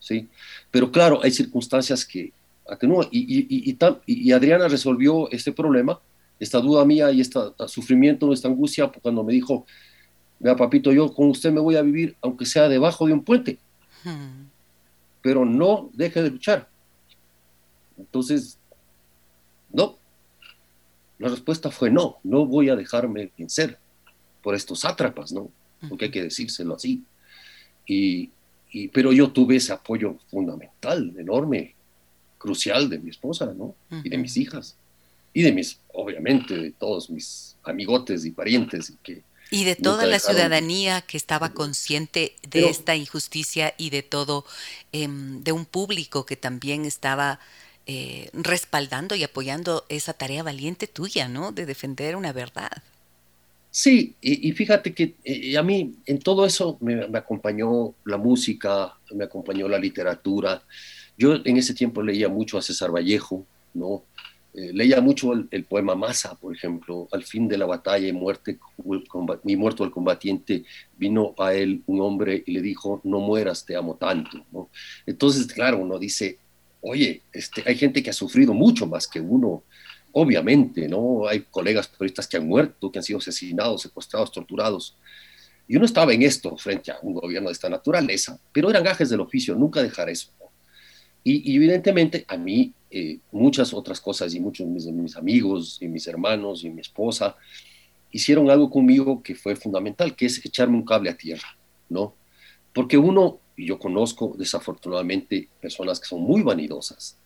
¿sí? Pero claro, hay circunstancias que Y, y, y Adriana resolvió este problema, esta duda mía y este sufrimiento, esta angustia, cuando me dijo, vea papito, yo con usted me voy a vivir, aunque sea debajo de un puente. Pero no deje de luchar. Entonces, no. La respuesta fue no, no voy a dejarme vencer por estos sátrapas, ¿no? Porque hay que decírselo así. Y, pero yo tuve ese apoyo fundamental, enorme, crucial de mi esposa, ¿no? Y de mis hijas. Y de mis, obviamente, de todos mis amigotes y parientes. Y, que y de toda la ciudadanía que estaba consciente de esta injusticia y de todo, em, de un público que también estaba eh, respaldando y apoyando esa tarea valiente tuya, ¿no? De defender una verdad. Sí, y, fíjate que eh, a mí en todo eso me, acompañó la música, me acompañó la literatura. Yo en ese tiempo leía mucho a César Vallejo, ¿no? Eh, leía mucho el, poema Masa, por ejemplo, al fin de la batalla y muerte, mi muerto el combatiente, vino a él un hombre y le dijo, no mueras, te amo tanto. ¿no? Entonces, claro, uno dice, oye, este, hay gente que ha sufrido mucho más que uno, obviamente, ¿no? Hay colegas periodistas que han muerto, que han sido asesinados, secuestrados, torturados. Y uno estaba en esto frente a un gobierno de esta naturaleza, pero eran gajes del oficio, nunca dejar eso. Y, evidentemente a mí eh, muchas otras cosas y muchos de mis, amigos y mis hermanos y mi esposa hicieron algo conmigo que fue fundamental, que es echarme un cable a tierra, ¿no? Porque uno, y yo conozco desafortunadamente personas que son muy vanidosas,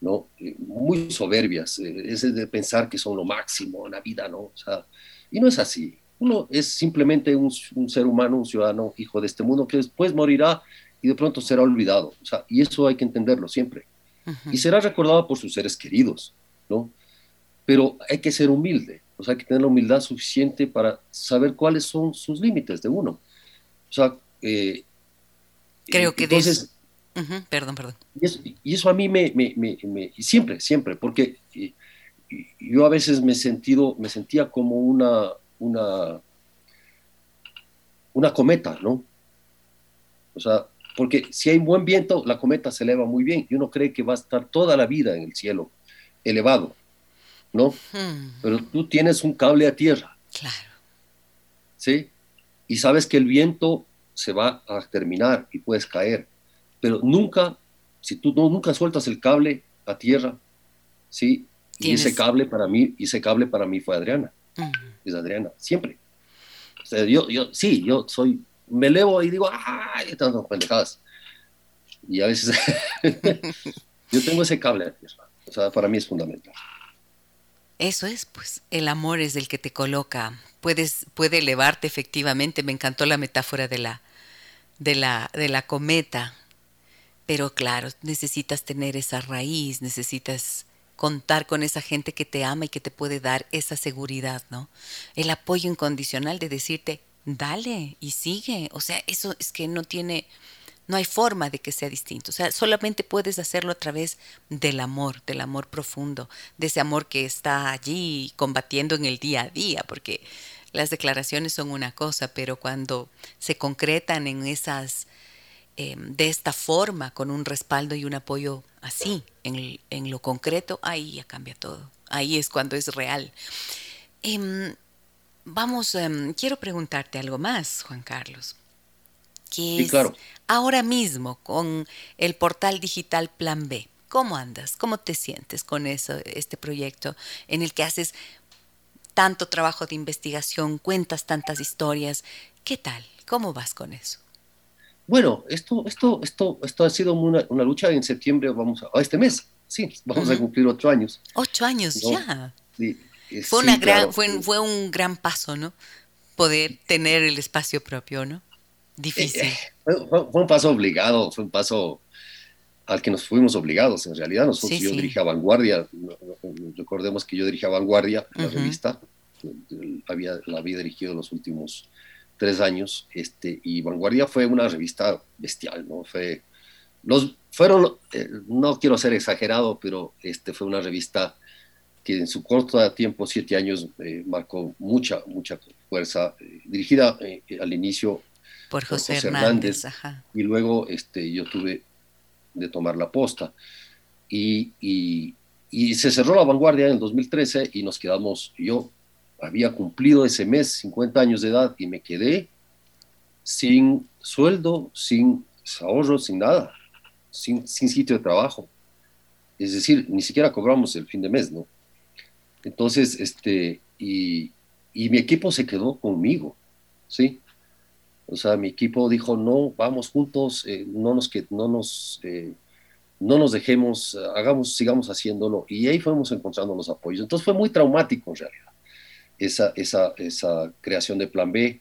¿no? Eh, muy soberbias, eh, es de pensar que son lo máximo en la vida, ¿no? O y no es así. Uno es simplemente un, ser humano, un ciudadano, hijo de este mundo, que después morirá y de pronto será olvidado. O sea, y eso hay que entenderlo siempre. Y será recordado por sus seres queridos, ¿no? Pero hay que ser humilde, o sea, hay que tener la humildad suficiente para saber cuáles son sus límites de uno. O sea, eh, creo que entonces, Perdón, perdón. Y eso, a mí me, me, me, siempre, siempre, porque yo a veces me, sentido, me sentía como una, una, una cometa, ¿no? O sea, porque si hay buen viento, la cometa se eleva muy bien y uno cree que va a estar toda la vida en el cielo, elevado, ¿no? Pero tú tienes un cable a tierra. Claro. ¿Sí? Y sabes que el viento se va a terminar y puedes caer pero nunca, si tú no, nunca sueltas el cable a tierra, ¿sí? Y ese cable para mí, ese cable para mí fue Adriana, es Adriana, siempre. O sea, yo, yo, sí, yo soy, me elevo y digo, ¡ay! Tantas pendejadas. Y a veces, <laughs> yo tengo ese cable o sea, para mí es fundamental. Eso es, pues, el amor es el que te coloca, puedes, puede elevarte efectivamente, me encantó la metáfora de la, de la, de la cometa, pero claro, necesitas tener esa raíz, necesitas contar con esa gente que te ama y que te puede dar esa seguridad, ¿no? El apoyo incondicional de decirte, dale y sigue. O sea, eso es que no tiene, no hay forma de que sea distinto. O sea, solamente puedes hacerlo a través del amor, del amor profundo, de ese amor que está allí combatiendo en el día a día, porque las declaraciones son una cosa, pero cuando se concretan en esas Em, de esta forma, con un respaldo y un apoyo así, en, en, lo concreto, ahí ya cambia todo. Ahí es cuando es real. Em, vamos, em, quiero preguntarte algo más, Juan Carlos. Que claro. ahora mismo con el portal digital Plan B, ¿cómo andas? ¿Cómo te sientes con eso, este proyecto en el que haces tanto trabajo de investigación, cuentas tantas historias? ¿Qué tal? ¿Cómo vas con eso? Bueno, esto, esto, esto, esto ha sido una, lucha en septiembre, vamos a, este mes, sí, vamos a cumplir ocho años. Ocho años ya. Fue, una gran, fue, fue, un gran paso, ¿no? Poder tener el espacio propio, ¿no? Difícil. Eh, eh, fue, un paso obligado, fue un paso al que nos fuimos obligados. En realidad, nosotros yo dirigía Vanguardia, recordemos que yo dirigía Vanguardia, la revista, había, la había dirigido los últimos tres años, este, y Vanguardia fue una revista bestial, ¿no? Fue, los, fueron, eh, no quiero ser exagerado, pero este, fue una revista que en su corto tiempo, siete años, eh, marcó mucha, mucha fuerza, eh, dirigida al inicio por José, Hernández, y luego este, yo tuve de tomar la posta. Y, y, y, se cerró la vanguardia en el 2013 y nos quedamos, yo había cumplido ese mes 50 años de edad y me quedé sin sueldo, sin ahorro, sin nada, sin, sin sitio de trabajo. Es decir, ni siquiera cobramos el fin de mes, ¿no? Entonces, este, y, y mi equipo se quedó conmigo, ¿sí? O sea, mi equipo dijo, no, vamos juntos, eh, no nos, que, no nos, eh, no nos dejemos, hagamos, sigamos haciéndolo. Y ahí fuimos encontrando los apoyos. Entonces fue muy traumático en realidad esa, esa, esa creación de Plan B.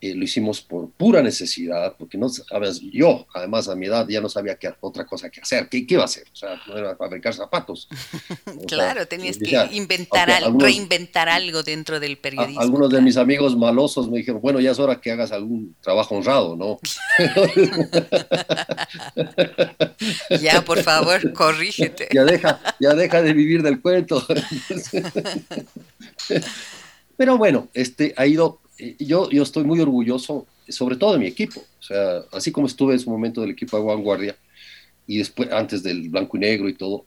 Eh, lo hicimos por pura necesidad, porque no sabes, yo, además a mi edad, ya no sabía qué otra cosa que hacer. ¿Qué, qué iba a hacer? O sea, no era fabricar zapatos. <laughs> claro, tenías que inventar, reinventar algo dentro del periodismo. algunos de mis amigos malosos me dijeron, bueno, ya es hora que hagas algún trabajo honrado, ¿no? <laughs> ya, por favor, corrígete. ya, deja, ya deja de vivir del cuento. <laughs> Pero bueno, este ha ido yo, yo estoy muy orgulloso, sobre todo de mi equipo. O sea, así como estuve en su momento del equipo de Vanguardia y después, antes del blanco y negro y todo,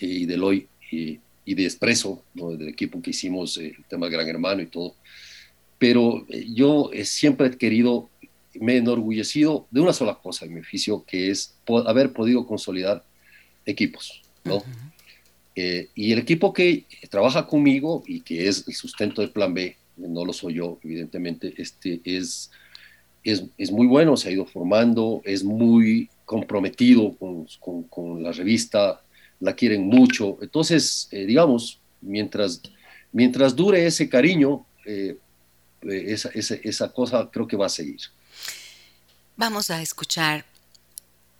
y del hoy y, de Expreso, del equipo que hicimos, eh, el tema Gran Hermano y todo. Pero eh, yo siempre he querido, me he enorgullecido de una sola cosa en mi oficio, que es haber podido consolidar equipos, ¿no? y el equipo que trabaja conmigo y que es el sustento del Plan B, no lo soy yo, evidentemente, este, es, es, muy bueno, se ha ido formando, es muy comprometido con, la revista, la quieren mucho. Entonces, eh, digamos, mientras, mientras dure ese cariño, eh, eh, esa, esa cosa creo que va a seguir. Vamos a escuchar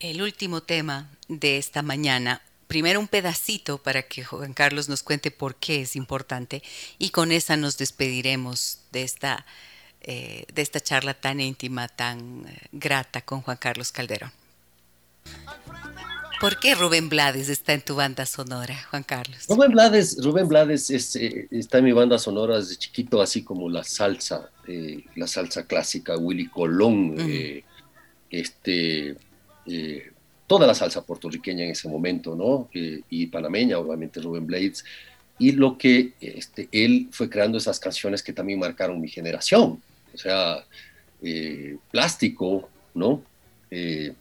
el último tema de esta mañana, primero un pedacito para que Juan Carlos nos cuente por qué es importante y con esa nos despediremos de esta, eh, de esta charla tan íntima, tan eh, grata con Juan Carlos Calderón. ¿Por qué Rubén Blades está en tu banda sonora, Juan Carlos? Rubén Blades, Rubén Blades eh, está en mi banda sonora desde chiquito, así como la salsa, la salsa clásica, Willy Colón, este, toda la salsa puertorriqueña en ese momento, ¿no? Eh, y panameña, obviamente Rubén Blades, y lo que este, él fue creando esas canciones que también marcaron mi generación, o sea, eh, Plástico, ¿no? Eh,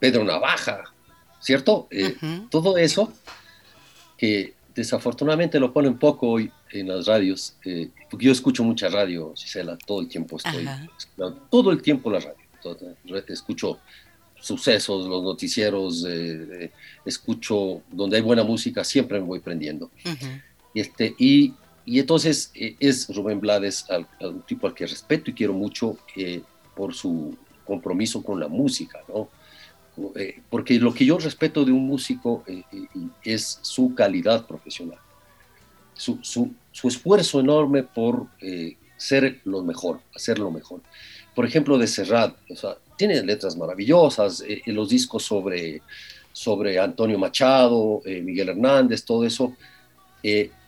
Pedro Navaja, ¿cierto? Todo eso que desafortunadamente lo ponen poco hoy en las radios, porque yo escucho mucha radio, Gisela, todo el tiempo estoy, todo el tiempo la radio, escucho sucesos, los noticieros, eh, escucho donde hay buena música, siempre me voy prendiendo. y, este, y, y entonces eh, es Rubén Blades, un tipo al que respeto y quiero mucho eh, por su compromiso con la música, ¿no? porque lo que yo respeto de un músico es su calidad profesional, su, su, su esfuerzo enorme por ser lo mejor, hacer lo mejor. Por ejemplo, de Serrat, o sea, tiene letras maravillosas, eh, eh, los discos sobre, sobre Antonio Machado, eh, Miguel Hernández, todo eso,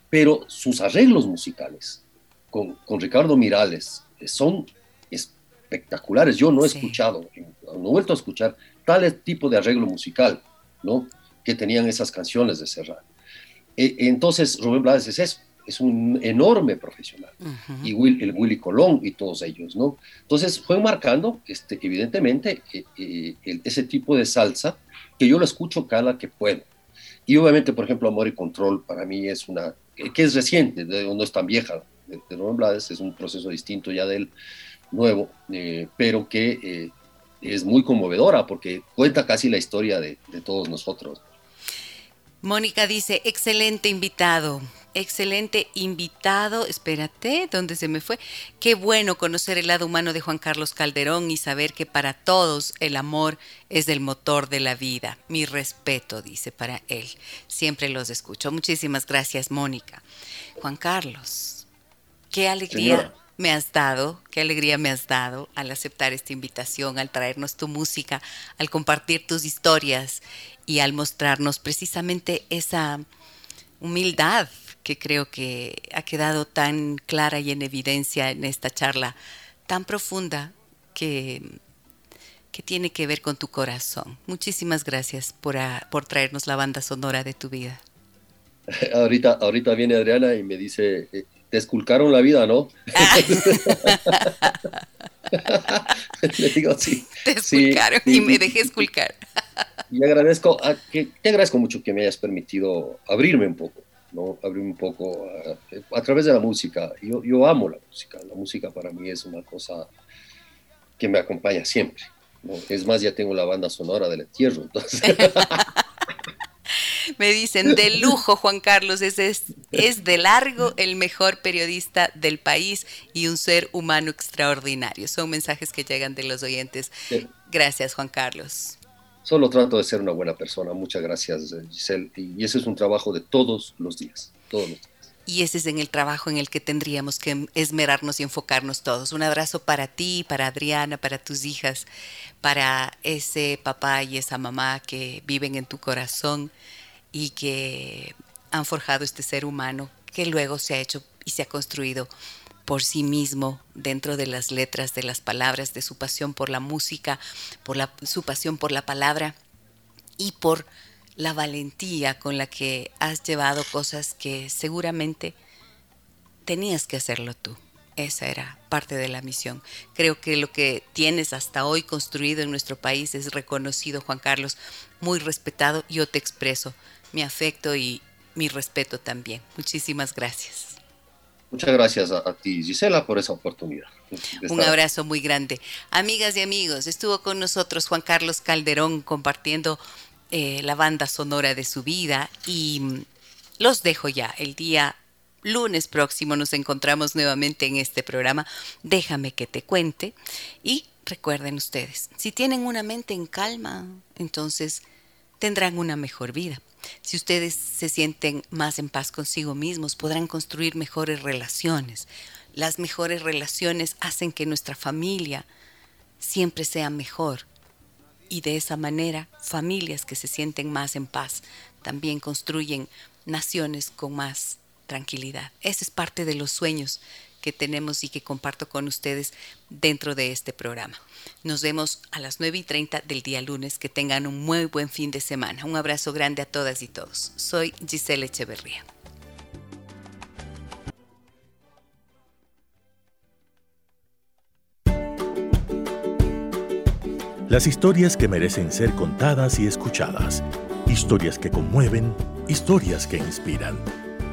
pero sus arreglos musicales con, con Ricardo Mirales son espectaculares. Yo no he escuchado, no he vuelto a escuchar tal tipo de arreglo musical, ¿no? Que tenían esas canciones de Serrat. entonces, Rubén Blades es eso es un enorme profesional. Y el Willy Colón y todos ellos, ¿no? Entonces fue marcando, este, evidentemente, eh, eh, ese tipo de salsa que yo lo escucho cada que puedo. Y obviamente, por ejemplo, Amor y Control para mí es una, eh, que es reciente, no es tan vieja, de, de Blades, es un proceso distinto ya del nuevo, pero que es muy conmovedora porque cuenta casi la historia de, de todos nosotros. Mónica dice, excelente invitado, excelente invitado. Espérate, ¿dónde se me fue? Qué bueno conocer el lado humano de Juan Carlos Calderón y saber que para todos el amor es el motor de la vida. Mi respeto, dice para él. Siempre los escucho. Muchísimas gracias, Mónica. Juan Carlos, qué alegría. me has dado, qué alegría me has dado al aceptar esta invitación, al traernos tu música, al compartir tus historias y al mostrarnos precisamente esa humildad que creo que ha quedado tan clara y en evidencia en esta charla tan profunda que, que tiene que ver con tu corazón. Muchísimas gracias por, por traernos la banda sonora de tu vida. <laughs> Ahorita, ahorita viene Adriana y me dice, eh, te esculcaron la vida, ¿no? <laughs> Le digo, sí. Te esculcaron y me dejé esculcar. y agradezco, a, que, te agradezco mucho que me hayas permitido abrirme un poco ¿no? Abrirme un poco a, través de la música. Yo, yo amo la música, la música para mí es una cosa que me acompaña siempre. Es más, ya tengo la banda sonora del entierro, entonces... <laughs> Me dicen, de lujo, Juan Carlos, es, es, es, de largo el mejor periodista del país y un ser humano extraordinario. Son mensajes que llegan de los oyentes. Gracias, Juan Carlos. Solo trato de ser una buena persona. Muchas gracias, Giselle. Y ese es un trabajo de todos los días, todos los días. Y ese es en el trabajo en el que tendríamos que esmerarnos y enfocarnos todos. Un abrazo para ti, para Adriana, para tus hijas, para ese papá y esa mamá que viven en tu corazón y que han forjado este ser humano que luego se ha hecho y se ha construido por sí mismo dentro de las letras, de las palabras, de su pasión por la música, por la, su pasión por la palabra y por la valentía con la que has llevado cosas que seguramente tenías que hacerlo tú. Esa era parte de la misión. Creo que lo que tienes hasta hoy construido en nuestro país es reconocido, Juan Carlos, muy respetado. Yo te expreso mi afecto y mi respeto también. Muchísimas gracias. Muchas gracias a, ti, Gisela, por esa oportunidad. Un abrazo muy grande. Amigas y amigos, estuvo con nosotros Juan Carlos Calderón compartiendo eh, la banda sonora de su vida y mm, los dejo ya. El día lunes próximo nos encontramos nuevamente en este programa. Déjame que te cuente. Y recuerden ustedes, si tienen una mente en calma, entonces tendrán una mejor vida. Si ustedes se sienten más en paz consigo mismos, podrán construir mejores relaciones. Las mejores relaciones hacen que nuestra familia siempre sea mejor. Y de esa manera, familias que se sienten más en paz también construyen naciones con más tranquilidad. Ese es parte de los sueños que tenemos y que comparto con ustedes dentro de este programa. Nos vemos a las 9 y 30 del día lunes. Que tengan un muy buen fin de semana. Un abrazo grande a todas y todos. Soy Giselle Echeverría. Las historias que merecen ser contadas y escuchadas. Historias que conmueven, historias que inspiran.